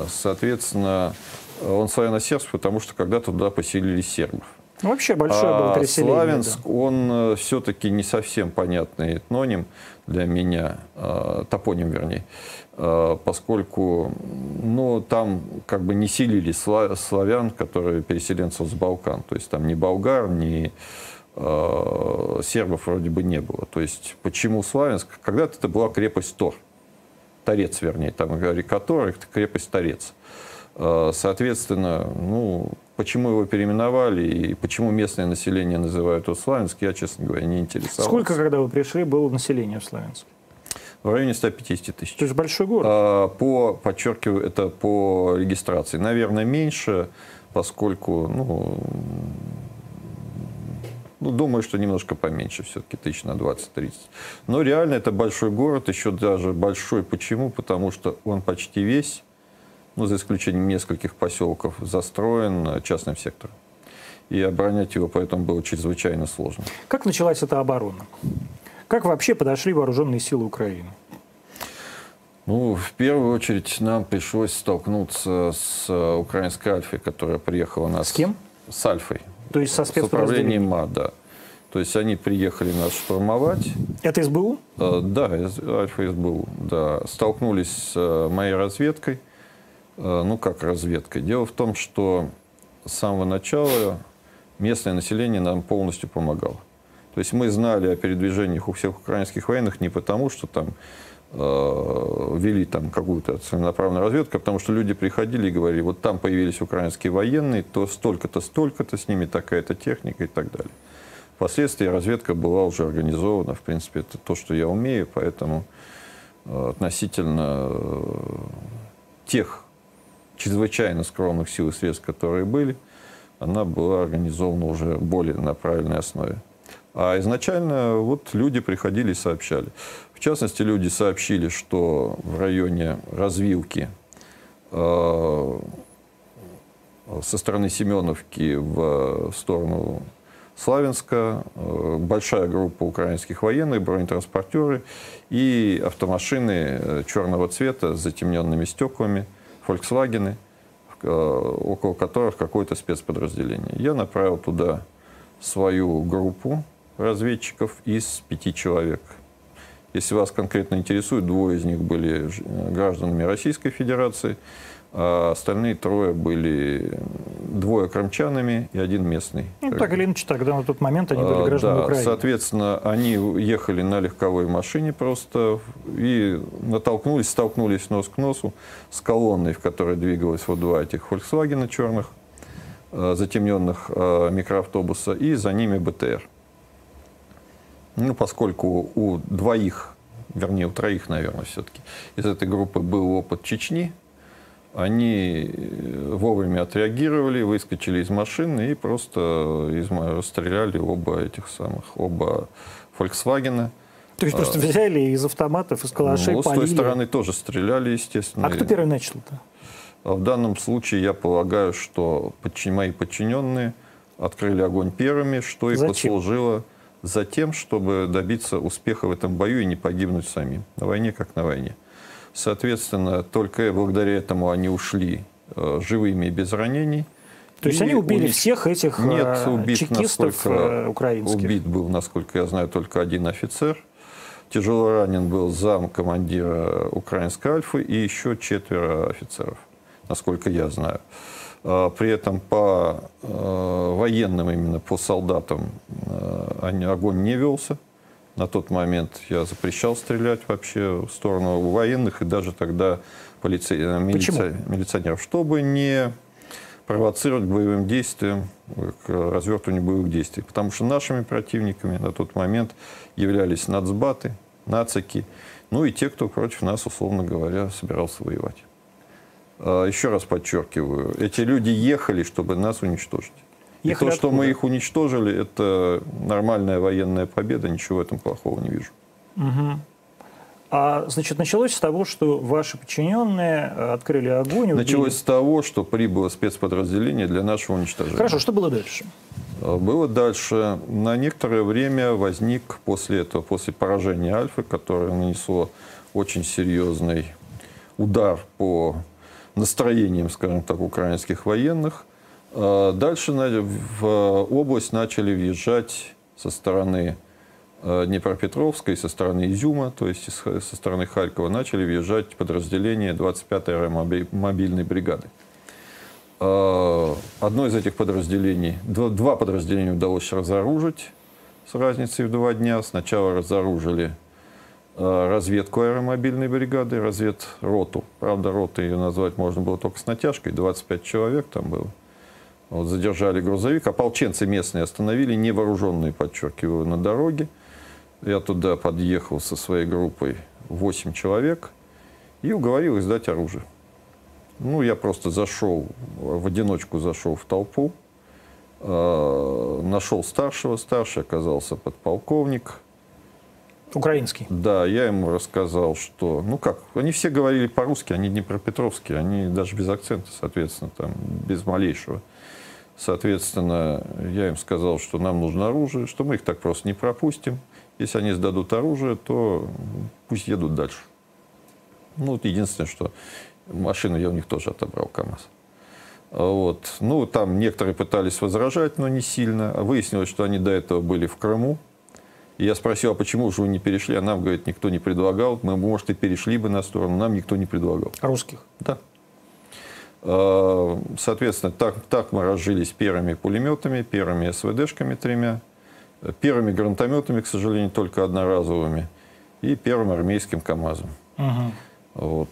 Соответственно, э, он славяно-сербск, потому что когда-то туда поселились сербов. Вообще большое было А переселение. Славянск, он все-таки не совсем понятный этноним для меня, э, топоним вернее, э, поскольку ну, там как бы не селили сла- славян, которые переселенцев с Балкан. То есть там ни болгар, ни э, сербов вроде бы не было. То есть почему Славянск? Когда-то это была крепость Тор. Торец, вернее, там река Тор, это крепость Торец. Э, Соответственно, ну, почему его переименовали и почему местное население называют его Славянск, я, честно говоря, не интересовался. Сколько, когда вы пришли, было населения в Славянске? В районе 150 тысяч. Это же большой город. А, По, подчеркиваю, это по регистрации. Наверное, меньше, поскольку, ну, ну, думаю, что немножко поменьше все-таки, тысяч на 20-30. Но реально это большой город, еще даже большой. Почему? Потому что он почти весь, ну, за исключением нескольких поселков, застроен э, частным сектором. И оборонять его поэтому было чрезвычайно сложно. Как началась эта оборона? Как вообще подошли вооруженные силы Украины? Ну, в первую очередь нам пришлось столкнуться с э, украинской Альфой, которая приехала нас... С кем? С Альфой. То есть со С управлением спецподразделением? МА, да. То есть они приехали нас штурмовать. Это СБУ? Э, Да, Альфа СБУ, да. Столкнулись с э, моей разведкой. Э, Ну, как разведкой? Дело в том, что с самого начала местное население нам полностью помогало. То есть мы знали о передвижениях у всех украинских военных не потому, что там вели там какую-то целенаправленную разведку, потому что люди приходили и говорили, вот там появились украинские военные, то столько-то, столько-то, с ними такая-то техника и так далее. Впоследствии разведка была уже организована, в принципе, это то, что я умею, поэтому э, относительно э, тех чрезвычайно скромных сил и средств, которые были, она была организована уже более на правильной основе. А изначально вот люди приходили и сообщали. В частности, люди сообщили, что в районе развилки э, со стороны Семеновки в сторону Славянска э, большая группа украинских военных, бронетранспортеры и автомашины э, черного цвета с затемненными стеклами, Volkswagen, э, около которых какое-то спецподразделение. Я направил туда свою группу разведчиков из пяти человек. Если вас конкретно интересует, двое из них были ж- гражданами Российской Федерации, а остальные трое были двое крымчанами и один местный. Ну, так или иначе, тогда на тот момент они А, были гражданами да, Украины. Соответственно, они ехали на легковой машине просто и натолкнулись, столкнулись нос к носу с колонной, в которой двигалось вот два этих Volkswagen черных, э, затемненных э, микроавтобуса, и за ними БТР. Ну, поскольку у двоих, вернее, у троих, наверное, все-таки, из этой группы был опыт Чечни, они э, вовремя отреагировали, выскочили из машины и просто из, ма- расстреляли оба этих самых, оба Volkswagen. То есть просто взяли из автоматов, из калашей, Ну, с той стороны тоже стреляли, естественно. А кто первый начал-то? А В данном случае я полагаю, что подчи- мои подчиненные открыли огонь первыми, что и Зачем? послужило за тем, чтобы добиться успеха в этом бою и не погибнуть самим. На войне как на войне. Соответственно, только благодаря этому они ушли э, живыми и без ранений. То есть И они убили унич- всех этих э, Нет, убит, чекистов насколько э, украинских. Убит был, насколько я знаю, только один офицер. Тяжело ранен был зам командира украинской Альфы и еще четверо офицеров, насколько я знаю. А, При этом по э, военным, именно по солдатам, э, огонь не велся. На тот момент я запрещал стрелять вообще в сторону военных и даже тогда полицей, э, милиция, милиционеров, чтобы не провоцировать к боевым действиям, к развертыванию боевых действий. Потому что нашими противниками на тот момент являлись нацбаты, нацики, ну и те, кто против нас, условно говоря, собирался воевать. А, еще раз подчеркиваю, эти люди ехали, чтобы нас уничтожить. Ехали и то, откуда? что мы их уничтожили, это нормальная военная победа, ничего в этом плохого не вижу. Угу. А, значит, началось с того, что ваши подчиненные открыли огонь. Убили... Началось с того, что прибыло спецподразделение для нашего уничтожения. Хорошо, что было дальше? А, было дальше. На некоторое время возник после этого, после поражения Альфы, которое нанесло очень серьезный удар по настроениям, скажем так, украинских военных, а дальше в область начали въезжать со стороны э, Днепропетровска и со стороны Изюма, то есть со стороны Харькова, начали въезжать подразделения 25-й мобильной бригады. А, одно из этих подразделений, два подразделения удалось разоружить с разницей в два дня. Сначала разоружили разведку аэромобильной бригады, разведроту. Правда, роты ее назвать можно было только с натяжкой, 25 человек там было. Вот, задержали грузовик. Ополченцы местные остановили, невооруженные, подчеркиваю, на дороге. Я туда подъехал со своей группой 8 человек и уговорил их сдать оружие. Ну, я просто зашел, в одиночку зашел в толпу, э, нашел старшего, старший оказался подполковник. Украинский? Да, я ему рассказал, что, ну как, они все говорили по-русски, они днепропетровские, они даже без акцента, соответственно, там, без малейшего. Соответственно, я им сказал, что нам нужно оружие, что мы их так просто не пропустим. Если они сдадут оружие, то пусть едут дальше. Ну, вот единственное, что машину я у них тоже отобрал, КАМАЗ. Вот. Ну, там некоторые пытались возражать, но не сильно. Выяснилось, что они до этого были в Крыму. И я спросил, а почему же вы не перешли? А нам, говорит, никто не предлагал. Мы, может, и перешли бы на сторону, нам никто не предлагал. Русских? Да. Э, соответственно, так, так мы разжились первыми пулеметами, первыми СВДшками тремя, первыми гранатометами, к сожалению, только одноразовыми, и первым армейским КАМАЗом. Угу. Вот.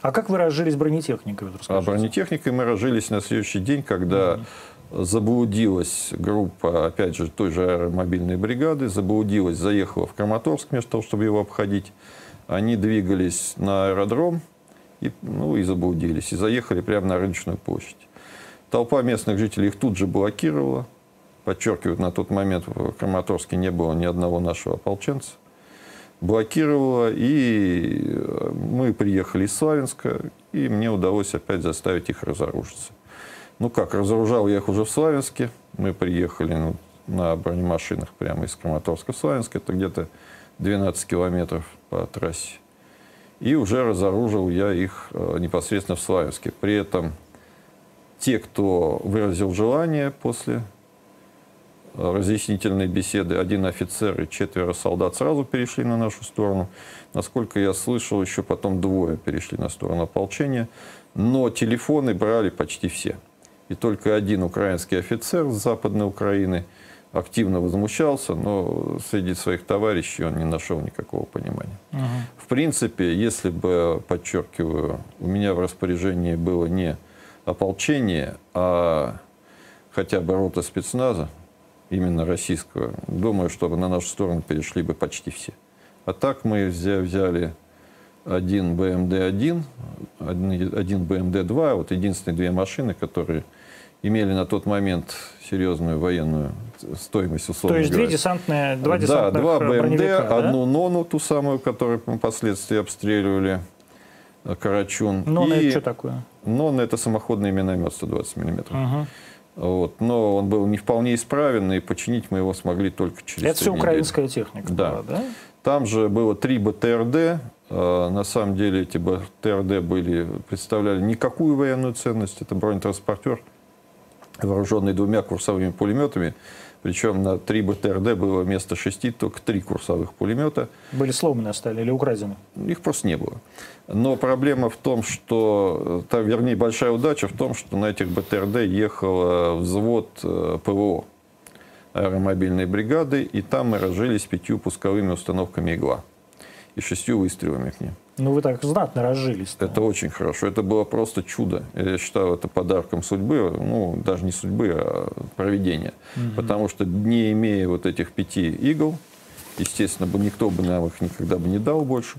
А как вы разжились бронетехникой? Вот а бронетехникой мы разжились на следующий день, когда угу. Заблудилась группа, опять же, той же аэромобильной бригады, заблудилась, заехала в Краматорск вместо того, чтобы его обходить. Они двигались на аэродром, и, ну, и заблудились, и заехали прямо на рыночную площадь. Толпа местных жителей их тут же блокировала. Подчеркивают, на тот момент в Краматорске не было ни одного нашего ополченца. Блокировала, и э, мы приехали из Славянска, и мне удалось опять заставить их разоружиться. Ну как, разоружал я их уже в Славянске. Мы приехали ну, на бронемашинах прямо из Краматорска в Славянск. Это где-то 12 километров по трассе и уже разоружил я их э, непосредственно в Славянске. При этом те, кто выразил желание после э, разъяснительной беседы, один офицер и четверо солдат сразу перешли на нашу сторону. Насколько я слышал, еще потом двое перешли на сторону ополчения. Но телефоны брали почти все. И только один украинский офицер с Западной Украины – активно возмущался, но среди своих товарищей он не нашел никакого понимания. Угу. В принципе, если бы, подчеркиваю, у меня в распоряжении было не ополчение, а хотя бы рота спецназа, именно российского, думаю, чтобы на нашу сторону перешли бы почти все. А так мы взяли один БМД-1, один БМД-2, вот единственные две машины, которые имели на тот момент серьезную военную стоимость, условно То есть говоря. две десантные, два десантных Да, два БМД, да? одну НОНу, ту самую, которую мы впоследствии обстреливали, э, Карачун. НОНа это что такое? НОН это самоходный миномет 120 миллиметров. Угу. Вот. Но он был не вполне исправен, и починить мы его смогли только через Это все украинская техника да. была, да? Там же было три БТРД. Э, на самом деле эти БТРД были, представляли никакую военную ценность. Это бронетранспортер вооруженный двумя курсовыми пулеметами. Причем на 3 БТРД было вместо шести только три курсовых пулемета. Были сломаны остались или украдены? Их просто не было. Но проблема в том, что, там, вернее, большая удача в том, что на этих БТРД ехал взвод э, ПВО. аэромобильной бригады, и там мы разжились пятью пусковыми установками «Игла» и шестью выстрелами к ним. Ну, вы так знатно разжились. -то. Это очень хорошо. Это было просто чудо. Я считаю это подарком судьбы, ну, даже не судьбы, а проведения. Угу. Потому что не имея вот этих пяти игл, естественно, бы никто бы нам их никогда бы не дал больше,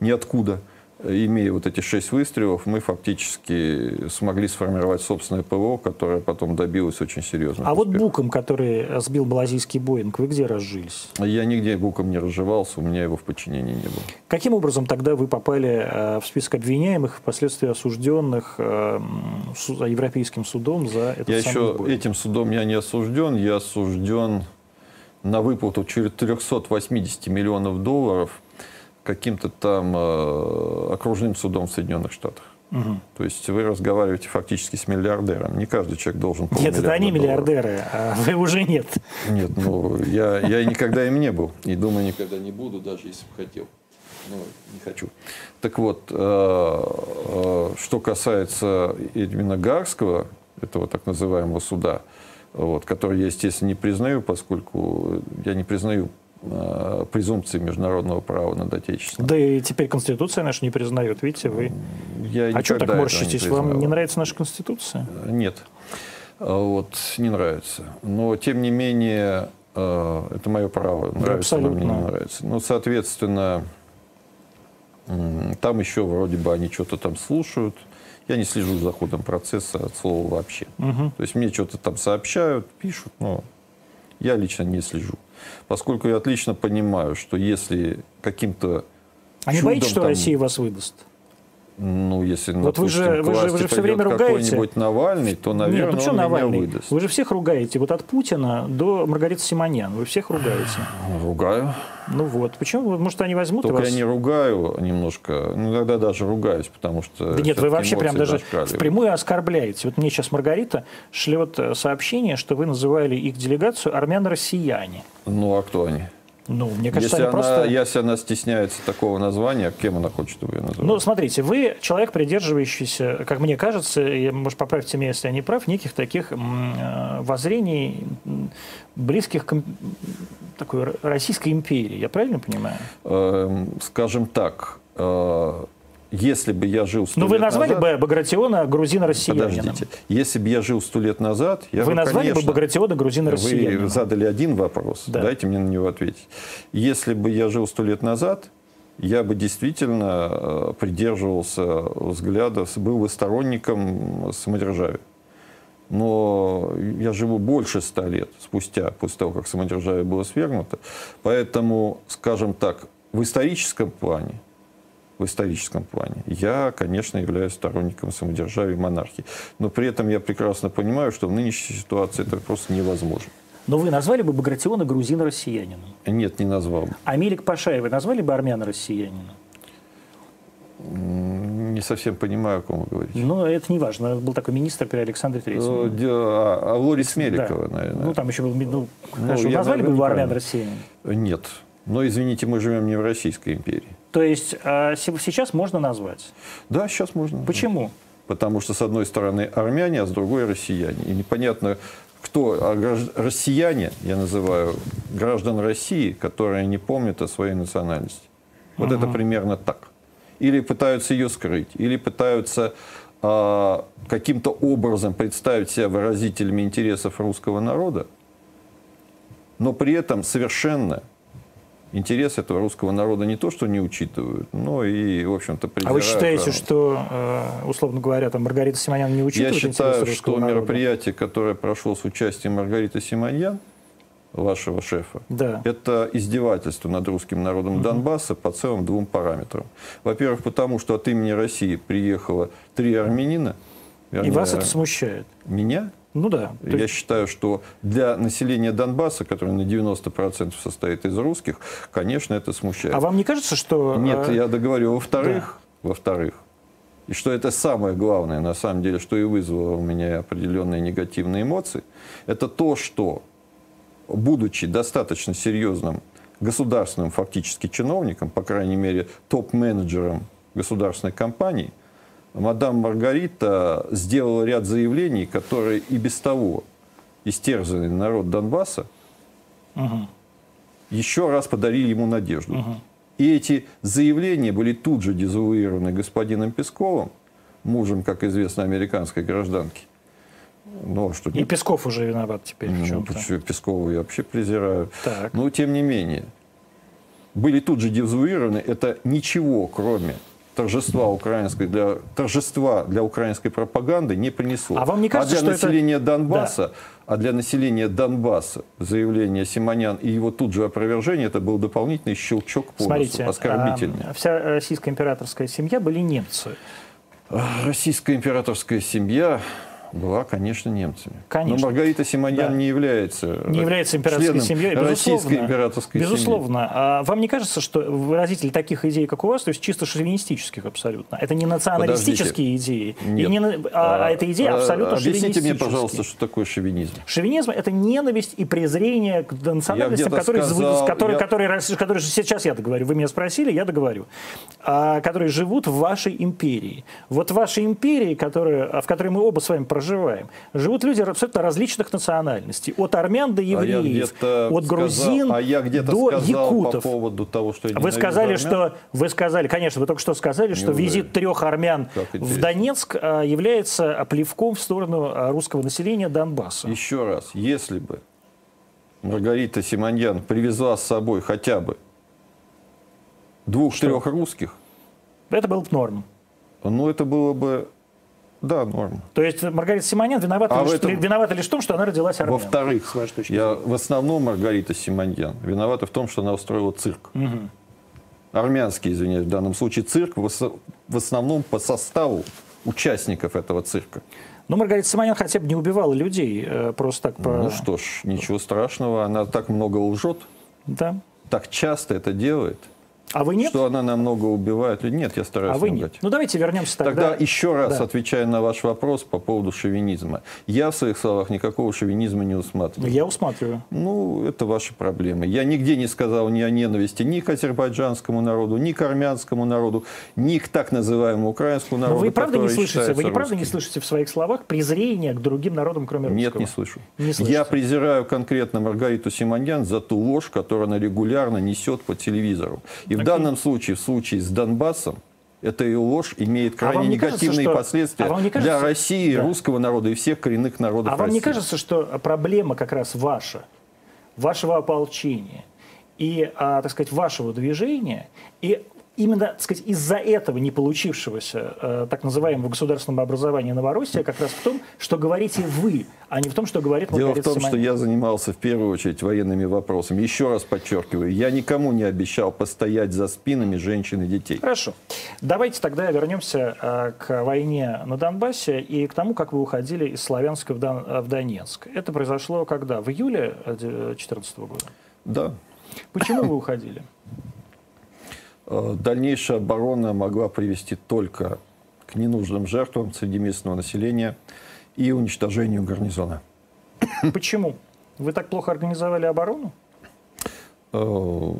ниоткуда имея вот эти шесть выстрелов, мы фактически смогли сформировать собственное ПВО, которое потом добилось очень серьезно. А успеха. вот буком, который сбил малазийский Боинг, вы где разжились? Я нигде буком не разживался, у меня его в подчинении не было. Каким образом тогда вы попали э, в список обвиняемых, впоследствии осужденных э, Европейским судом за это Я еще Боинг? этим судом я не осужден, я осужден на выплату 480 миллионов долларов – каким-то там э, окружным судом в Соединенных Штатах. Угу. То есть вы разговариваете фактически с миллиардером. Не каждый человек должен Нет, это они миллиардеры, а вы уже нет. Нет, ну я, я никогда им не был. И думаю, никогда не буду, даже если бы хотел. Но не хочу. Так вот, э, э, что касается именно Гарского, этого так называемого суда, вот, который я, естественно, не признаю, поскольку я не признаю презумпции международного права над Отечеством. Да и теперь Конституция наша не признает, видите, вы... Я а что так морщитесь? Не Вам не нравится наша Конституция? Э, нет, э, вот не нравится. Но, тем не менее, это мое право, нравится да, мне не нравится. Ну, соответственно, там еще вроде бы они что-то там слушают. Я не слежу за ходом процесса от слова вообще. Угу. То есть мне что-то там сообщают, пишут, но я лично не слежу. Поскольку я отлично понимаю, что если каким-то А не боитесь, что там, Россия вас выдаст? Ну, если, вот допустим, вы же, вы же, вы же все время ругаете. какой-нибудь Навальный, то, наверное, Нет, ну что он Навальный? меня выдаст. Вы же всех ругаете. Вот от Путина до Маргариты Симоньян. Вы всех ругаете. Ругаю. Ну вот. Почему? Может, они возьмут Только вас... я не ругаю немножко. Ну, иногда даже ругаюсь, потому что... Да нет, вы вообще прям даже впрямую оскорбляете. Вот мне сейчас Маргарита шлет э, сообщение, что вы называли их делегацию армян-россияне. Ну, а кто они? Ну, мне кажется, если, она, просто... если она стесняется такого названия, кем она хочет, чтобы ее назвали? Ну, смотрите, вы человек, придерживающийся, как мне кажется, и, может, поправьте меня, если я не прав, неких таких э, воззрений, близких к такой Российской империи. Я правильно понимаю? Э, скажем так, э, если бы я жил сто Ну, вы назвали назад, бы Багратиона грузино-россиянином? Подождите. Если бы я жил сто лет назад... Я вы бы, назвали конечно, бы Багратиона грузино-россиянином? Вы задали один вопрос, да. дайте мне на него ответить. Если бы я жил сто лет назад, я бы действительно э, придерживался взгляда, был бы сторонником самодержавия. Но я живу больше ста лет спустя, после того, как самодержавие было свергнуто. Поэтому, скажем так, в историческом плане в историческом плане. Я, конечно, являюсь сторонником самодержавия и монархии. Но при этом я прекрасно понимаю, что в нынешней ситуации это просто невозможно. Но вы назвали бы Багратиона грузин-россиянином? Нет, не назвал бы. А Мелик Пашаева назвали бы армян-россиянином? Не совсем понимаю, о ком вы говорите. Ну, это не важно. Был такой министр при Александре Третьем. Э, а, а Лорис Меликова, да. наверное. Ну, там еще был... Ну, ну хорошо, назвали бы его армян-россиянин? Нет. Но, извините, мы живем не в Российской империи. То есть э, сейчас можно назвать? Да, сейчас можно. Почему? Потому что с одной стороны армяне, а с другой россияне. И непонятно, кто а россияне, я называю, граждан России, которые не помнят о своей национальности. Вот угу. это примерно так. Или пытаются ее скрыть, или пытаются э, каким-то образом представить себя выразителями интересов русского народа, но при этом совершенно интерес этого русского народа не то, что не учитывают, но и, в общем-то. А вы считаете, право. что, э, условно говоря, там Маргарита Симоньян не учитывает Я считаю, что народа? мероприятие, которое прошло с участием Маргариты Симоньян, вашего шефа, да. это издевательство над русским народом угу. Донбасса по целым двум параметрам. Во-первых, потому что от имени России приехало три армянина. Вернее, И вас это смущает? Меня? Ну да. Я есть... считаю, что для населения Донбасса, которое на 90% состоит из русских, конечно, это смущает. А вам не кажется, что... Нет, э, я договорю. Во-вторых, да. во-вторых, и что это самое главное, на самом деле, что и вызвало у меня определенные негативные эмоции, это то, что, будучи достаточно серьезным государственным фактически чиновником, по крайней мере, топ-менеджером государственной компании, мадам Маргарита сделала ряд заявлений, которые и без того истерзанный народ Донбасса угу. еще раз подарили ему надежду. Угу. И эти заявления были тут же дезавуированы господином Песковым, мужем, как известно, американской гражданки. Но что и Песков уже виноват теперь в чем-то. Ну, Пескова я вообще презираю. Так. Но тем не менее, были тут же дезавуированы. Это ничего, кроме торжества украинской для торжества для украинской пропаганды не принесло. А вам не кажется, а для что населения это... Донбасса, да. а для населения Донбасса заявление Симонян и его тут же опровержение это был дополнительный щелчок по Смотрите, носу, оскорбительный. А, вся российская императорская семья были немцы. Российская императорская семья была, конечно, немцами. Конечно. Но Маргарита Симоньян да. не является Не является императорской семьей, безусловно. Российской императорской безусловно. Семьи. А вам не кажется, что выразитель таких идей, как у вас, то есть чисто шовинистических абсолютно, это не националистические Подождите. идеи, Нет. И не, а, а это идеи а, абсолютно Объясните мне, пожалуйста, что такое шовинизм. Шовинизм – это ненависть и презрение к национальностям, которые, сказал, которые, я... которые, которые, сейчас я договорю, вы меня спросили, я договорю, а, которые живут в вашей империи. Вот в вашей империи, которая, в которой мы оба с вами проживаем, живут люди абсолютно различных национальностей. От армян до а евреев, а от грузин сказал, а я до якутов. по поводу того, что Вы сказали, армян? что вы сказали, конечно, вы только что сказали, что Неужели? визит трех армян в Донецк а, является оплевком в сторону а, русского населения Донбасса. Еще раз, если бы Маргарита Симоньян привезла с собой хотя бы двух-трех русских, это был бы норм. Ну, это было бы да, норм. То есть Маргарита Симоньян виновата, а лишь, этом... виновата лишь в том, что она родилась армянкой? Во-вторых, я, в основном Маргарита Симоньян виновата в том, что она устроила цирк. Угу. Армянский, извиняюсь, в данном случае цирк, в основном по составу участников этого цирка. Но Маргарита Симоньян хотя бы не убивала людей, э, просто так по... Ну что ж, ничего страшного, она так много лжет, да. так часто это делает. А вы нет? Что она намного убивает людей. Нет, я стараюсь А вы нет? Ну давайте вернемся тогда. Тогда еще раз да. отвечая на ваш вопрос по поводу шовинизма. Я в своих словах никакого шовинизма не усматриваю. Я усматриваю. Ну, это ваши проблемы. Я нигде не сказал ни о ненависти ни к азербайджанскому народу, ни к армянскому народу, ни к так называемому украинскому народу. Но вы правда не слышите, вы не правда не слышите в своих словах презрения к другим народам, кроме русского? Нет, не слышу. Не я презираю конкретно Маргариту Симоньян за ту ложь, которую она регулярно несет по телевизору. И в данном случае, в случае с Донбассом, эта ее ложь имеет а крайне а негативные кажется, последствия а кажется, для России, да. русского народа и всех коренных народов А вам России. не кажется, что проблема как раз ваша, вашего ополчения и, а, так сказать, вашего движения, и именно, так сказать, из-за этого не получившегося э, так называемого государственного образования Новороссия как раз в том, что говорите вы, а не в том, что говорит Дело в том, Симоньян. что я занимался в первую очередь военными вопросами. Еще раз подчеркиваю, я никому не обещал постоять за спинами женщин и детей. Хорошо. Давайте тогда вернемся э, к войне на Донбассе и к тому, как вы уходили из Славянска в, Дон, в Донецк. Это произошло когда? В июле 2014 года? Да. Почему вы уходили? Э, дальнейшая оборона могла привести только к ненужным жертвам среди местного населения и уничтожению гарнизона. Почему? Вы так плохо организовали оборону? Э,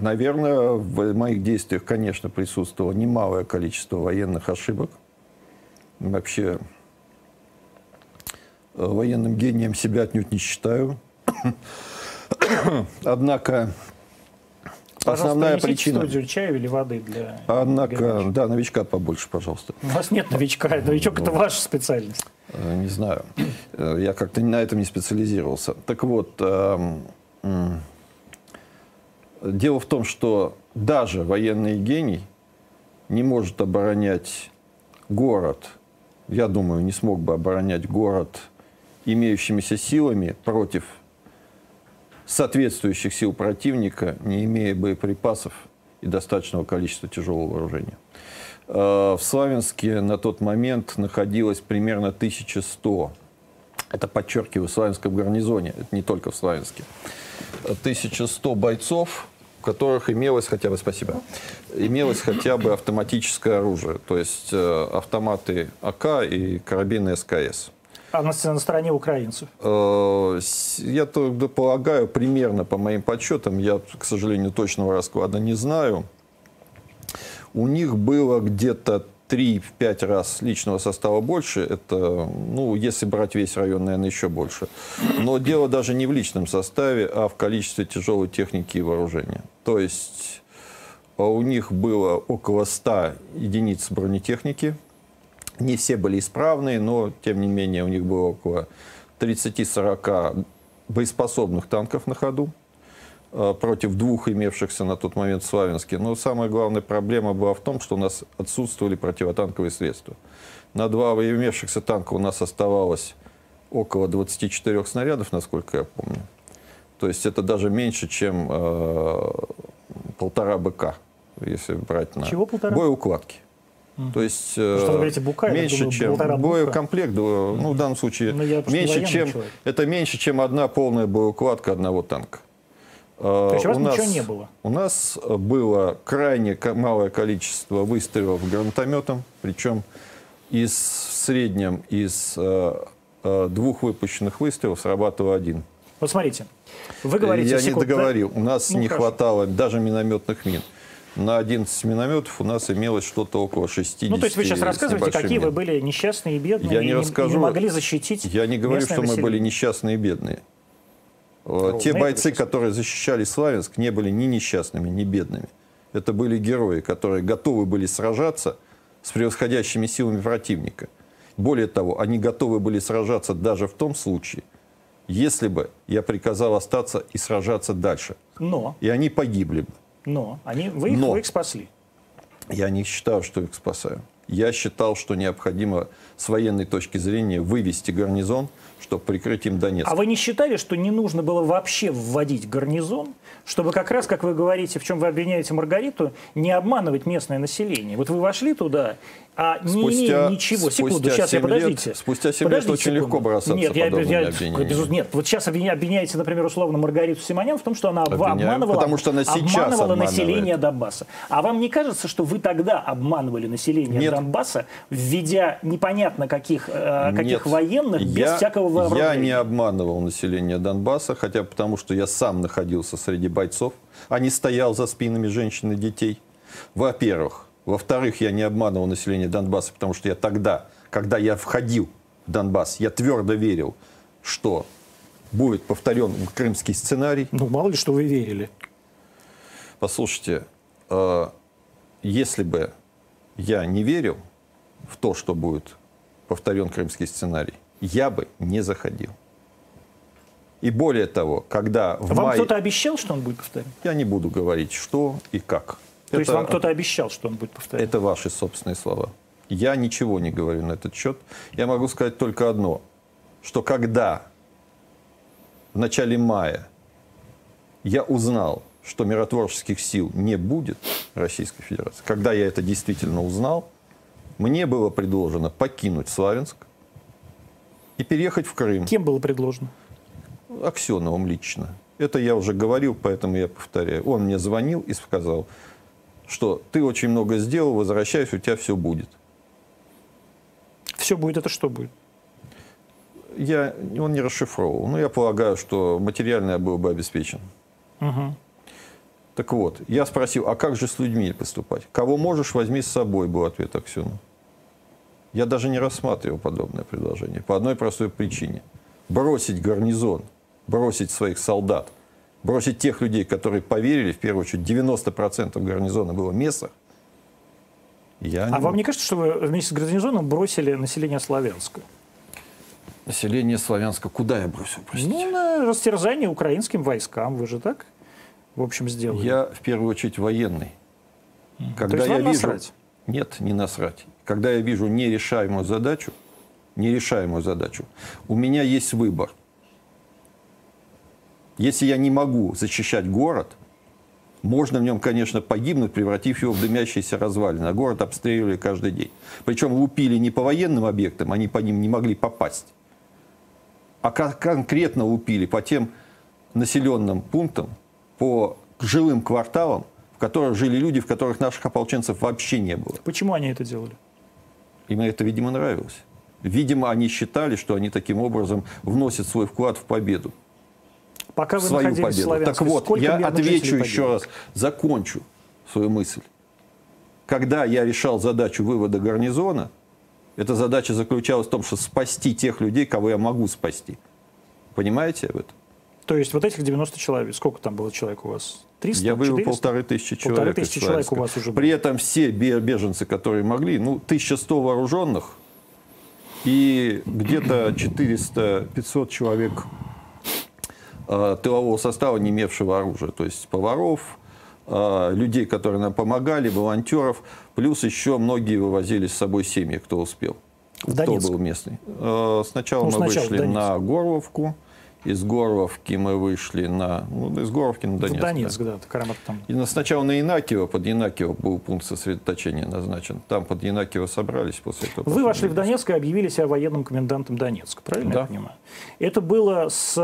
наверное, в моих действиях, конечно, присутствовало немалое количество военных ошибок. Вообще, э, военным гением себя отнюдь не считаю. Однако Основная причина. студию чая или воды для Однако, горячего. да, новичка побольше, пожалуйста. У вас нет новичка, новичок это ваша специальность. Э, не знаю, э, я как-то на этом не специализировался. Так вот, эм, дело в том, что даже военный гений не может оборонять город, я думаю, не смог бы оборонять город имеющимися силами против соответствующих сил противника, не имея боеприпасов и достаточного количества тяжелого вооружения. Э, в Славянске на тот момент находилось примерно 1100. Это подчеркиваю, в Славянском гарнизоне, это не только в Славянске. 1100 бойцов, у которых имелось хотя бы, спасибо, имелось хотя бы автоматическое оружие, то есть э, автоматы АК и карабины СКС. А на, на стороне украинцев? Э, я тогда полагаю, примерно по моим подсчетам, я, к сожалению, точного расклада не знаю, у них было где-то 3-5 раз личного состава больше, это, ну, если брать весь район, наверное, еще больше. Но дело даже не в личном составе, а в количестве тяжелой техники и вооружения. То есть а у них было около 100 единиц бронетехники. Не все были исправные, но, тем не менее, у них было около 30-40 боеспособных танков на ходу. Э, против двух имевшихся на тот момент в Славянске. Но самая главная проблема была в том, что у нас отсутствовали противотанковые средства. На два имевшихся танка у нас оставалось около 24 снарядов, насколько я помню. То есть это даже меньше, чем э, полтора БК, если брать на Чего полтора? боеукладки. То есть э, что говорите, бука, меньше, думаю, чем боекомплект, ну, в данном случае, ну, меньше, чем, это меньше, чем одна полная боеукладка одного танка. То есть у вас у нас, ничего не было? У нас было крайне малое количество выстрелов гранатометом, причем из, в среднем из э, э, двух выпущенных выстрелов срабатывал один. Вот смотрите, вы говорите... Я секунд, не договорил. У нас ну, не хорошо. хватало даже минометных мин. На 11 минометов у нас имелось что-то около 60 Ну, то есть вы сейчас рассказываете, какие мин. вы были несчастные и бедные, я не и, расскажу, и не могли защитить Я не говорю, что население. мы были несчастные и бедные. Ровно Те бойцы, которые защищали Славянск, не были ни несчастными, ни бедными. Это были герои, которые готовы были сражаться с превосходящими силами противника. Более того, они готовы были сражаться даже в том случае, если бы я приказал остаться и сражаться дальше. Но. И они погибли бы. Но. Они, вы, их, Но. вы их спасли. Я не считаю, что их спасаю. Я считал, что необходимо с военной точки зрения вывести гарнизон, чтобы прикрыть им Донецк. А вы не считали, что не нужно было вообще вводить гарнизон, чтобы как раз, как вы говорите, в чем вы обвиняете Маргариту, не обманывать местное население? Вот вы вошли туда, а не спустя, имея ничего. Секунду, сейчас я подождите. Лет, спустя 7 подождите лет очень секунду. легко бросаться нет, я, я, без, нет, вот сейчас обвиняете, например, условно Маргариту Симонян в том, что она Обвиняю, обманывала, потому что она сейчас обманывала население Донбасса. А вам не кажется, что вы тогда обманывали население нет. Донбасса, введя непонятно каких, э, каких нет, военных без я, всякого вооружения? Я не обманывал население Донбасса, хотя потому что я сам находился среди бойцов, а не стоял за спинами женщин и детей. Во-первых, во-вторых, я не обманывал население Донбасса, потому что я тогда, когда я входил в Донбасс, я твердо верил, что будет повторен крымский сценарий. Ну, мало ли, что вы верили. Послушайте, э, если бы я не верил в то, что будет повторен крымский сценарий, я бы не заходил. И более того, когда в Вам мае... кто-то обещал, что он будет повторен? Я не буду говорить, что и как. То это, есть вам кто-то обещал, что он будет повторять? Это ваши собственные слова. Я ничего не говорю на этот счет. Я могу сказать только одно, что когда в начале мая я узнал, что миротворческих сил не будет Российской Федерации, когда я это действительно узнал, мне было предложено покинуть Славянск и переехать в Крым. Кем было предложено? Аксеновым лично. Это я уже говорил, поэтому я повторяю. Он мне звонил и сказал, что ты очень много сделал, возвращайся, у тебя все будет. Все будет, это что будет? Я, он не расшифровывал. Но я полагаю, что материально я был бы обеспечен. Угу. Так вот, я спросил, а как же с людьми поступать? Кого можешь, возьми с собой, был ответ Аксюна. Я даже не рассматривал подобное предложение по одной простой причине. Бросить гарнизон, бросить своих солдат бросить тех людей, которые поверили, в первую очередь 90% гарнизона было местных, я а не вам не кажется, что вы вместе с гарнизоном бросили население Славянска? Население Славянска куда я бросил, простите? Ну, на растерзание украинским войскам. Вы же так, в общем, сделали? Я, в первую очередь, военный. Когда То есть я вижу... насрать? Нет, не насрать. Когда я вижу нерешаемую задачу, нерешаемую задачу, у меня есть выбор – если я не могу защищать город, можно в нем, конечно, погибнуть, превратив его в дымящиеся развалины. А город обстреливали каждый день. Причем лупили не по военным объектам, они по ним не могли попасть. А конкретно лупили по тем населенным пунктам, по жилым кварталам, в которых жили люди, в которых наших ополченцев вообще не было. Почему они это делали? Им это, видимо, нравилось. Видимо, они считали, что они таким образом вносят свой вклад в победу. Пока вы свою победу. Так вот, я отвечу еще раз, закончу свою мысль. когда я решал задачу вывода гарнизона, эта задача заключалась в том, что спасти тех людей, кого я могу спасти. Понимаете об этом? То есть вот этих 90 человек, сколько там было человек у вас? 300? Я вывел 400? полторы тысячи человек. Полторы тысячи человек у вас уже При было. этом все бе- беженцы, которые могли, ну, 1100 вооруженных и где-то 400-500 человек э, тылового состава, не имевшего оружия. То есть поваров, э, людей, которые нам помогали, волонтеров. Плюс еще многие вывозили с собой семьи, кто успел. В кто был местный. Э, Сначала Ну, мы сначала вышли на Горловку. Из Горловки мы вышли на... Ну, из Горловки на В Донецк. да. Донецк, да, Карамат там. И на- сначала на Инакиево, под Инакиево был пункт сосредоточения назначен. Там под Инакиево собрались после этого. Вы вошли в Донецк и объявили себя военным комендантом Донецка, правильно Да. я понимаю? Это было с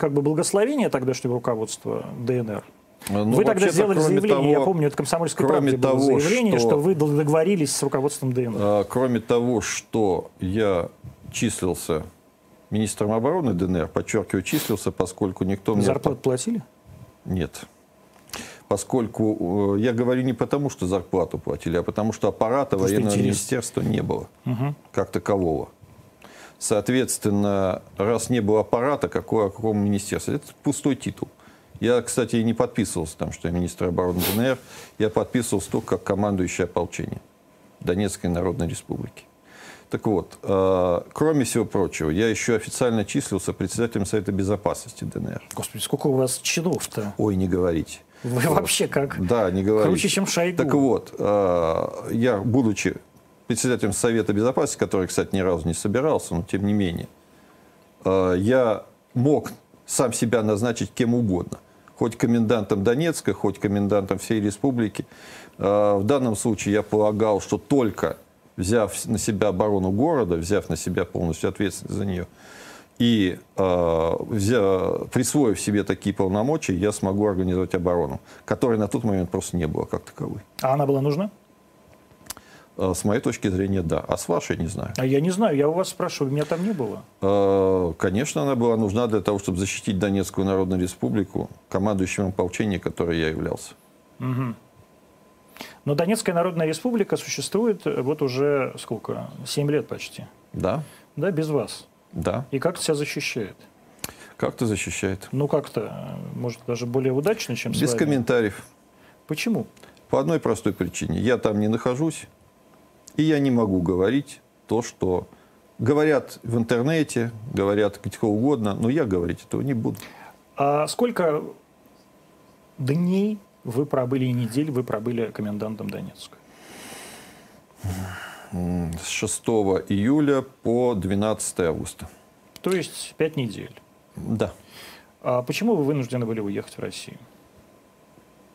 как бы благословения тогдашнего руководства ДНР? Ну, вы тогда сделали заявление, я того- помню, это комсомольское кроме правде было того, заявление, что... что- вы договорились с руководством ДНР. А, Кроме того, что я числился министром обороны ДНР, подчеркиваю, числился, поскольку никто мне... Зарплату платили? Нет. Поскольку э, я говорю не потому, что зарплату платили, а потому что аппарата Просто военного интересно. министерства не было Мгм. как такового. Соответственно, раз не было аппарата, какое, о каком министерстве? Это пустой титул. Я, кстати, и не подписывался там, что я министр обороны ДНР. Я подписывался только как командующий ополчением Донецкой Народной Республики. Так вот, э, кроме всего прочего, я еще официально числился председателем Совета Безопасности ДНР. Господи, сколько у вас чинов-то? Ой, не говорите. Вы вообще как? Да, не говорите. Круче, чем Шойгу. Так вот, э, я, будучи председателем Совета Безопасности, который, кстати, ни разу не собирался, но тем не менее, э, я мог сам себя назначить кем угодно. Хоть комендантом Донецка, хоть комендантом всей республики. Э, В данном случае я полагал, что только взяв на себя оборону города, взяв на себя полностью ответственность за нее, и э, взя- присвоив себе такие полномочия, я смогу организовать оборону, которой на тот момент просто не было как таковой. А она была нужна? Э, С моей точки зрения, да. А с вашей, не знаю. А я не знаю, я у вас спрашиваю, меня там не было. Э, Конечно, она была нужна для того, чтобы защитить Донецкую Народную Республику, командующим ополчением, которой я являлся. Но Донецкая Народная Республика существует э, вот уже сколько? Семь лет почти. Да, Да, без вас. да. И как себя защищает? Как-то защищает. Ну, как-то, э, может, даже более удачно, чем с Без вами. комментариев. Почему? По одной простой причине. Я там не нахожусь, и я не могу говорить то, что говорят в интернете, говорят где угодно, но я говорить этого не буду. А сколько дней вы пробыли и недель вы пробыли комендантом Донецка? С 6 июля по 12 августа. То есть пять недель. Да. А почему вы вынуждены были уехать в Россию?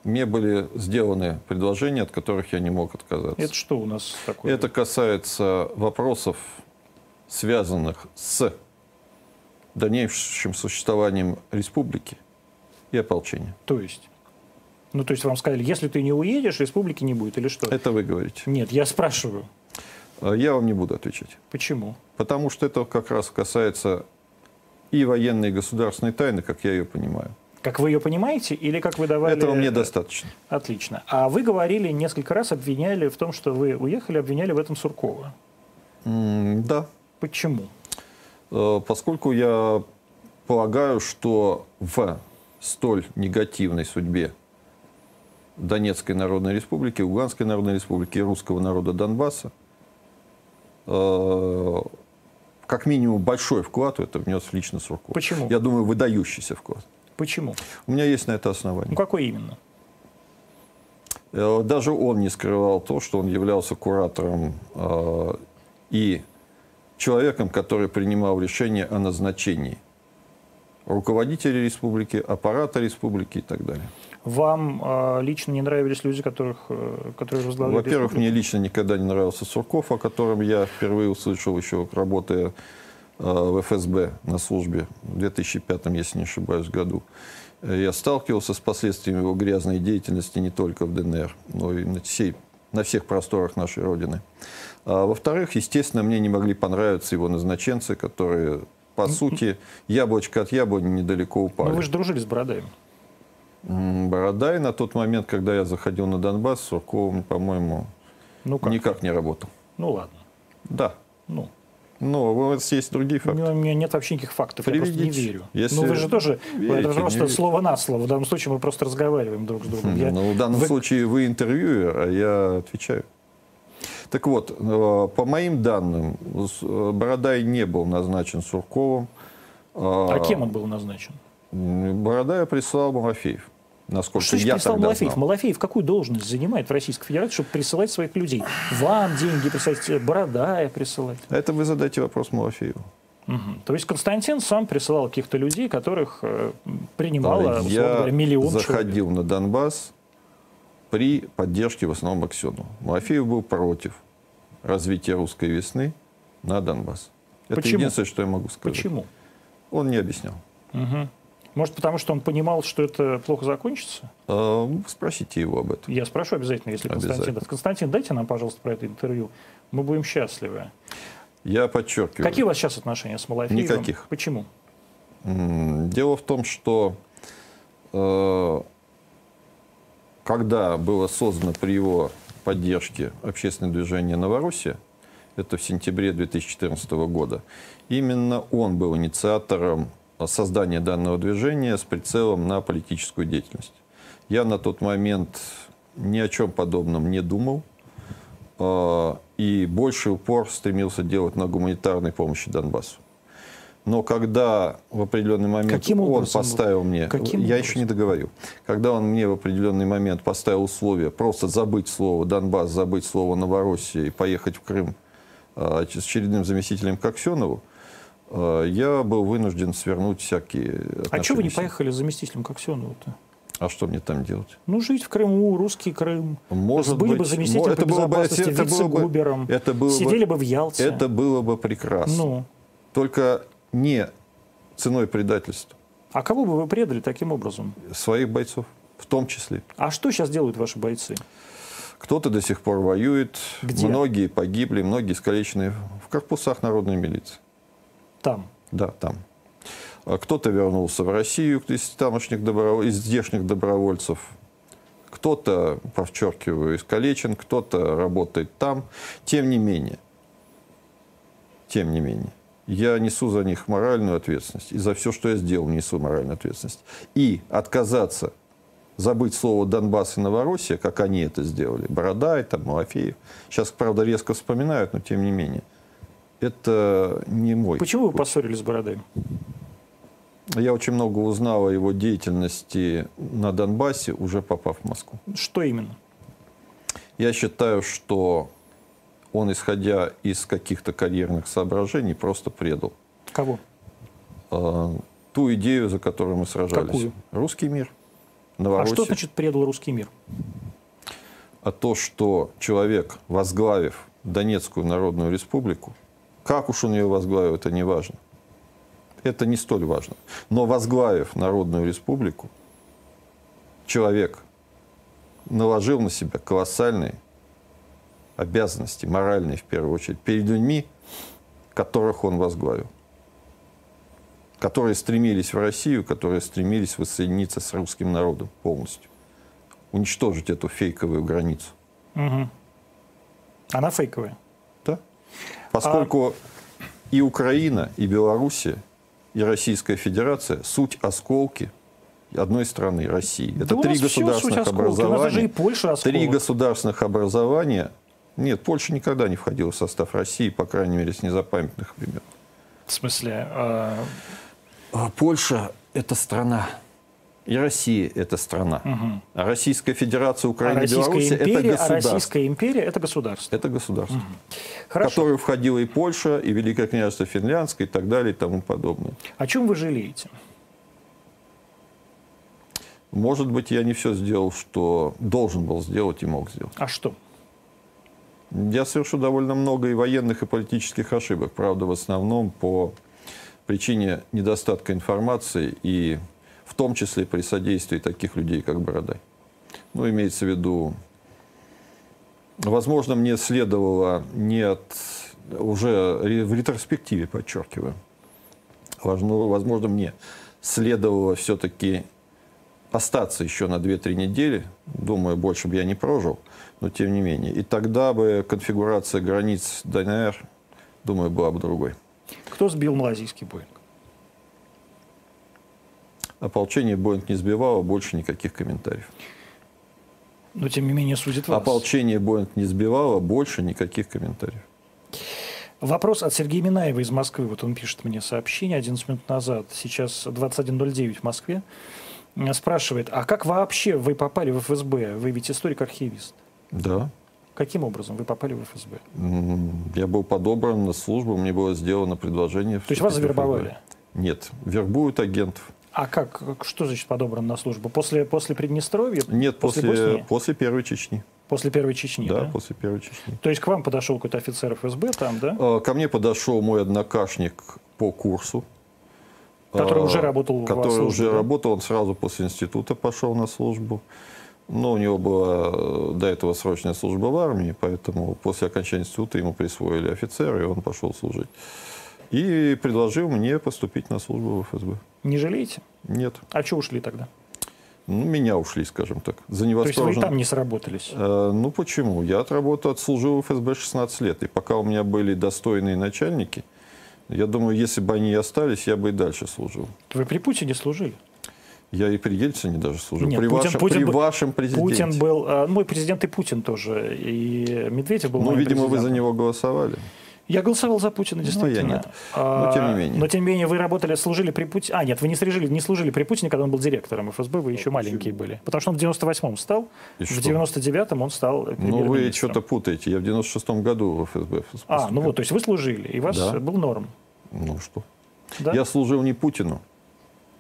Мне были сделаны предложения, от которых я не мог отказаться. Это что у нас такое? Это касается вопросов, связанных с дальнейшим существованием республики и ополчения. То есть? Ну, то есть вам сказали, если ты не уедешь, республики не будет или что? Это вы говорите. Нет, я спрашиваю. А Я вам не буду отвечать. Почему? Потому что это как раз касается и военной, и государственной тайны, как я ее понимаю. Как вы ее понимаете или как вы давали... Этого мне достаточно. Отлично. А вы говорили несколько раз, обвиняли в том, что вы уехали, обвиняли в этом Суркова. М, Да. Почему? Э, Поскольку я полагаю, что в столь негативной судьбе Донецкой Народной Республики, Луганской Народной Республики и русского народа Донбасса, э, как минимум большой вклад в это внес лично Сурков. Почему? Я думаю, выдающийся вклад. Почему? У меня есть на это Ну, основание. какой именно? Э, Даже он не скрывал то, что он являлся куратором э, и человеком, который принимал решение о назначении руководителя республики, аппарата республики и так далее. Вам э, лично не нравились люди, которых, э, которые возглавляли Во-первых, мне лично никогда не нравился Сурков, о котором я впервые услышал еще работая э, в ФСБ на службе в 2005, если не ошибаюсь, году. Э, Я сталкивался с последствиями его грязной деятельности не только в ДНР, но и на, всей, на всех просторах нашей Родины. А, во-вторых, естественно, мне не могли понравиться его назначенцы, которые, по сути, яблочко от яблони недалеко упали. Ну, вы же дружили с Бородавиным. Бородай на тот момент, когда я заходил на Донбасс, с Сурковым, по-моему, Ну как? никак не работал. Ну ладно. Да. Ну, Но у вас есть другие факты. у меня нет вообще никаких фактов, я просто не Приведите. верю. Если ну вы же тоже, верите, это просто верите. слово на слово. В данном случае мы просто разговариваем друг с другом. Я- Ну, в данном вы- случае вы интервьюер, а я отвечаю. Так вот, э, по моим данным, э, Бородай не был назначен Сурковым. А кем он был назначен? Бородая прислал Малафеев. Насколько Что я прислал тогда Малафеев? знал. Малафеев какую должность занимает в Российской Федерации, чтобы присылать своих людей? Вам деньги присылать, Бородая присылать? Это вы задайте вопрос Малафееву. Мгм. То есть Константин сам присылал каких-то людей, которых э, принимало, условно я говоря, миллион человек. заходил на Донбасс при поддержке в основном Аксенова. Малафеев был против развития русской весны на Донбасс. Это Почему? единственное, что я могу сказать. Почему? Он не объяснял. Мгм. Может, потому что он понимал, что это плохо закончится? А, Спросите его об этом. Я спрошу обязательно, если Константин Обязательно. даст. Константин, дайте нам, пожалуйста, про это интервью. Мы будем счастливы. Я подчеркиваю. Какие у вас сейчас отношения с Малафеевым? Никаких. Почему? Дело в том, что э, когда было создано при его поддержке общественное движение «Новороссия», это в сентябре 2014 года, именно он был инициатором создания данного движения с прицелом на политическую деятельность. Я на тот момент ни о чем подобном не думал, э, и больше упор стремился делать на гуманитарной помощи Донбассу. Но когда в определенный момент Каким он поставил мне, Каким я образом? еще не договорю, когда он мне в определенный момент поставил условие просто забыть слово Донбасс, забыть слово Новороссия и поехать в Крым э, с очередным заместителем Коксенову, я был вынужден свернуть всякие А что вы не отношения поехали с заместителем Коксенову-то? А что мне там делать? Ну, жить в Крыму, русский Крым. Может Были бы быть, заместителем мо- по безопасности, это было бы- это было бы- Сидели бы в Ялте. Это было бы прекрасно. Ну, Только не ценой предательства а кого бы вы предали таким образом? своих бойцов, в том числе. А что сейчас делают ваши бойцы? Кто-то до сих пор воюет, Где? многие погибли, многие искалечены в корпусах народной милиции. Там. Да, там. А Кто-то вернулся в Россию из тамошних добро- из здешних добровольцев. Кто-то, подчеркиваю, искалечен, кто-то работает там. Тем не менее, тем не менее, я несу за них моральную ответственность. И за все, что я сделал, несу моральную ответственность. И отказаться, забыть слово Донбасс и Новороссия, как они это сделали, Бородай, там, Малафеев. Сейчас, правда, резко вспоминают, но тем не менее. Это не мой Почему вы поссорились с Бородаем? Я очень много узнал о его деятельности на Донбассе, уже попав в Москву. Что именно? Я считаю, что он, исходя из каких-то карьерных соображений, просто предал Кого? э, ту идею, за которую мы сражались. Какую? Русский мир, А Новороссия. что значит предал русский мир? А то, что человек, возглавив Донецкую Народную Республику, как уж он ее возглавил, это не важно. Это не столь важно. Но возглавив Народную Республику, человек наложил на себя колоссальные обязанности, моральные в первую очередь, перед людьми, которых он возглавил. Которые стремились в Россию, которые стремились воссоединиться с русским народом полностью. Уничтожить эту фейковую границу. Мгм. Она фейковая. Поскольку и Украина, и Белоруссия, и Российская Федерация суть осколки одной страны, России. Это Да три государственных осколки. У нас даже и образования. Польша осколок. Три государственных образования. Нет, Польша никогда не входила в состав России, по крайней мере, с незапамятных времен. В смысле, а, А Польша – это страна. И Россия – это страна. мгм. А Российская Федерация, а Украина, Российская Белоруссия – это а государство. Российская империя это государство. Это государство. в Хорошо. которую входила и Польша, и Великое княжество Финляндское, и так далее, и тому подобное. О чем вы жалеете? Может быть, я не все сделал, что должен был сделать и мог сделать. А что? Я совершу довольно много и военных, и политических ошибок. Правда, в основном по причине недостатка информации и в том числе при содействии таких людей, как Бородай. Ну, имеется в виду, возможно, мне следовало не от, уже в ретроспективе, подчеркиваю, возможно, мне следовало все-таки остаться еще на 2-3 недели. Думаю, больше бы я не прожил, но тем не менее. И тогда бы конфигурация границ ДНР, думаю, была бы другой. Кто сбил малазийский Боинг? Ополчение Боинг не сбивало, больше никаких комментариев. Но тем не менее судит вас. Ополчение Боинг не сбивало, больше никаких комментариев. Вопрос от Сергея Минаева из Москвы. Вот он пишет мне сообщение 11 минут назад. Сейчас 21.09 в Москве. Спрашивает, а как вообще вы попали в ФСБ? Вы ведь историк-архивист. Да. Каким образом вы попали в ФСБ? Я был подобран на службу, мне было сделано предложение. То есть вас завербовали? Нет, вербуют агентов. А как? Что значит подобран на службу? После, после Приднестровья? Нет, после, после, после Первой Чечни. После Первой Чечни, да, да? после Первой Чечни. То есть к вам подошел какой-то офицер ФСБ там, да? А, ко мне подошел мой однокашник по курсу. Который а, уже работал Который службе, уже да? работал, он сразу после института пошел на службу. Но у него была э, до этого срочная служба в армии, поэтому после окончания института ему присвоили офицера, и он пошел служить. И предложил мне поступить на службу в ФСБ. Не жалеете? Нет. А что ушли тогда? Ну, меня ушли, скажем так. За То есть вы там не сработались? Э, ну, почему? Я отработал, отслужил в ФСБ 16 лет. И пока у меня были достойные начальники, я думаю, если бы они и остались, я бы и дальше служил. Вы при Путине служили? Я и при Ельцине даже служил. Нет, при Путин, вашем, Путин, при вашем президенте. Путин был... Э, мой президент и Путин тоже. И Медведев был Ну, видимо, вы за президентом. него голосовали. Я голосовал за Путина, действительно. Ну, я нет. Но тем не менее. Но тем не менее вы работали, служили при Путине. А, нет, вы не служили, не служили при Путине, когда он был директором ФСБ, вы еще маленькие были. Потому что он в 98-м стал, И в что? 99-м он стал Ну, вы что-то путаете. Я в 96-м году в ФСБ. А, ну вот, то есть вы служили, и у вас Да. был норм. Ну что? Да? Я служил не Путину,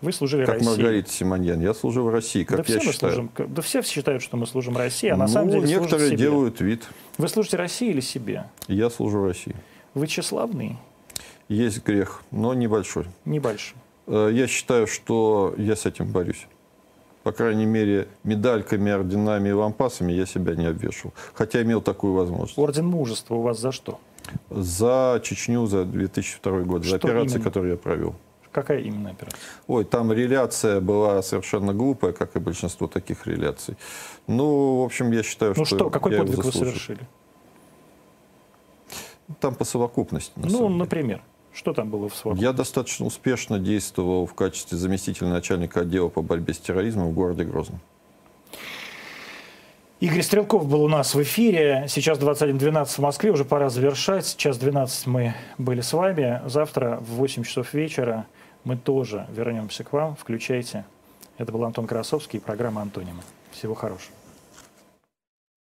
Вы служили как России. Маргарита Симоньян. Я служил России, как да я все мы считаю. служим, да все считают, что мы служим России, а на ну, самом деле некоторые себе. делают вид. Вы служите России или себе? Я служу России. Вы тщеславный? Есть грех, но небольшой. Небольшой. Э, Я считаю, что я с этим борюсь. По крайней мере, медальками, орденами и лампасами я себя не обвешивал. Хотя имел такую возможность. Орден мужества у вас за что? За Чечню за 2002 год, за Что операции, именно? которые я провел. Какая именно операция? Ой, там реляция была совершенно глупая, как и большинство таких реляций. Ну, в общем, я считаю, Ну что, что, какой подвиг вы совершили? Там по совокупности. на Ну, деле. например, что там было в своем? Я достаточно успешно действовал в качестве заместителя начальника отдела по борьбе с терроризмом в городе Грозном. Игорь Стрелков был у нас в эфире. Сейчас 21.12 в Москве, уже пора завершать. Сейчас 12 мы были с вами. Завтра в 8 часов вечера мы тоже вернемся к вам. Включайте. Это был Антон Красовский и программа «Антонимы». Всего хорошего.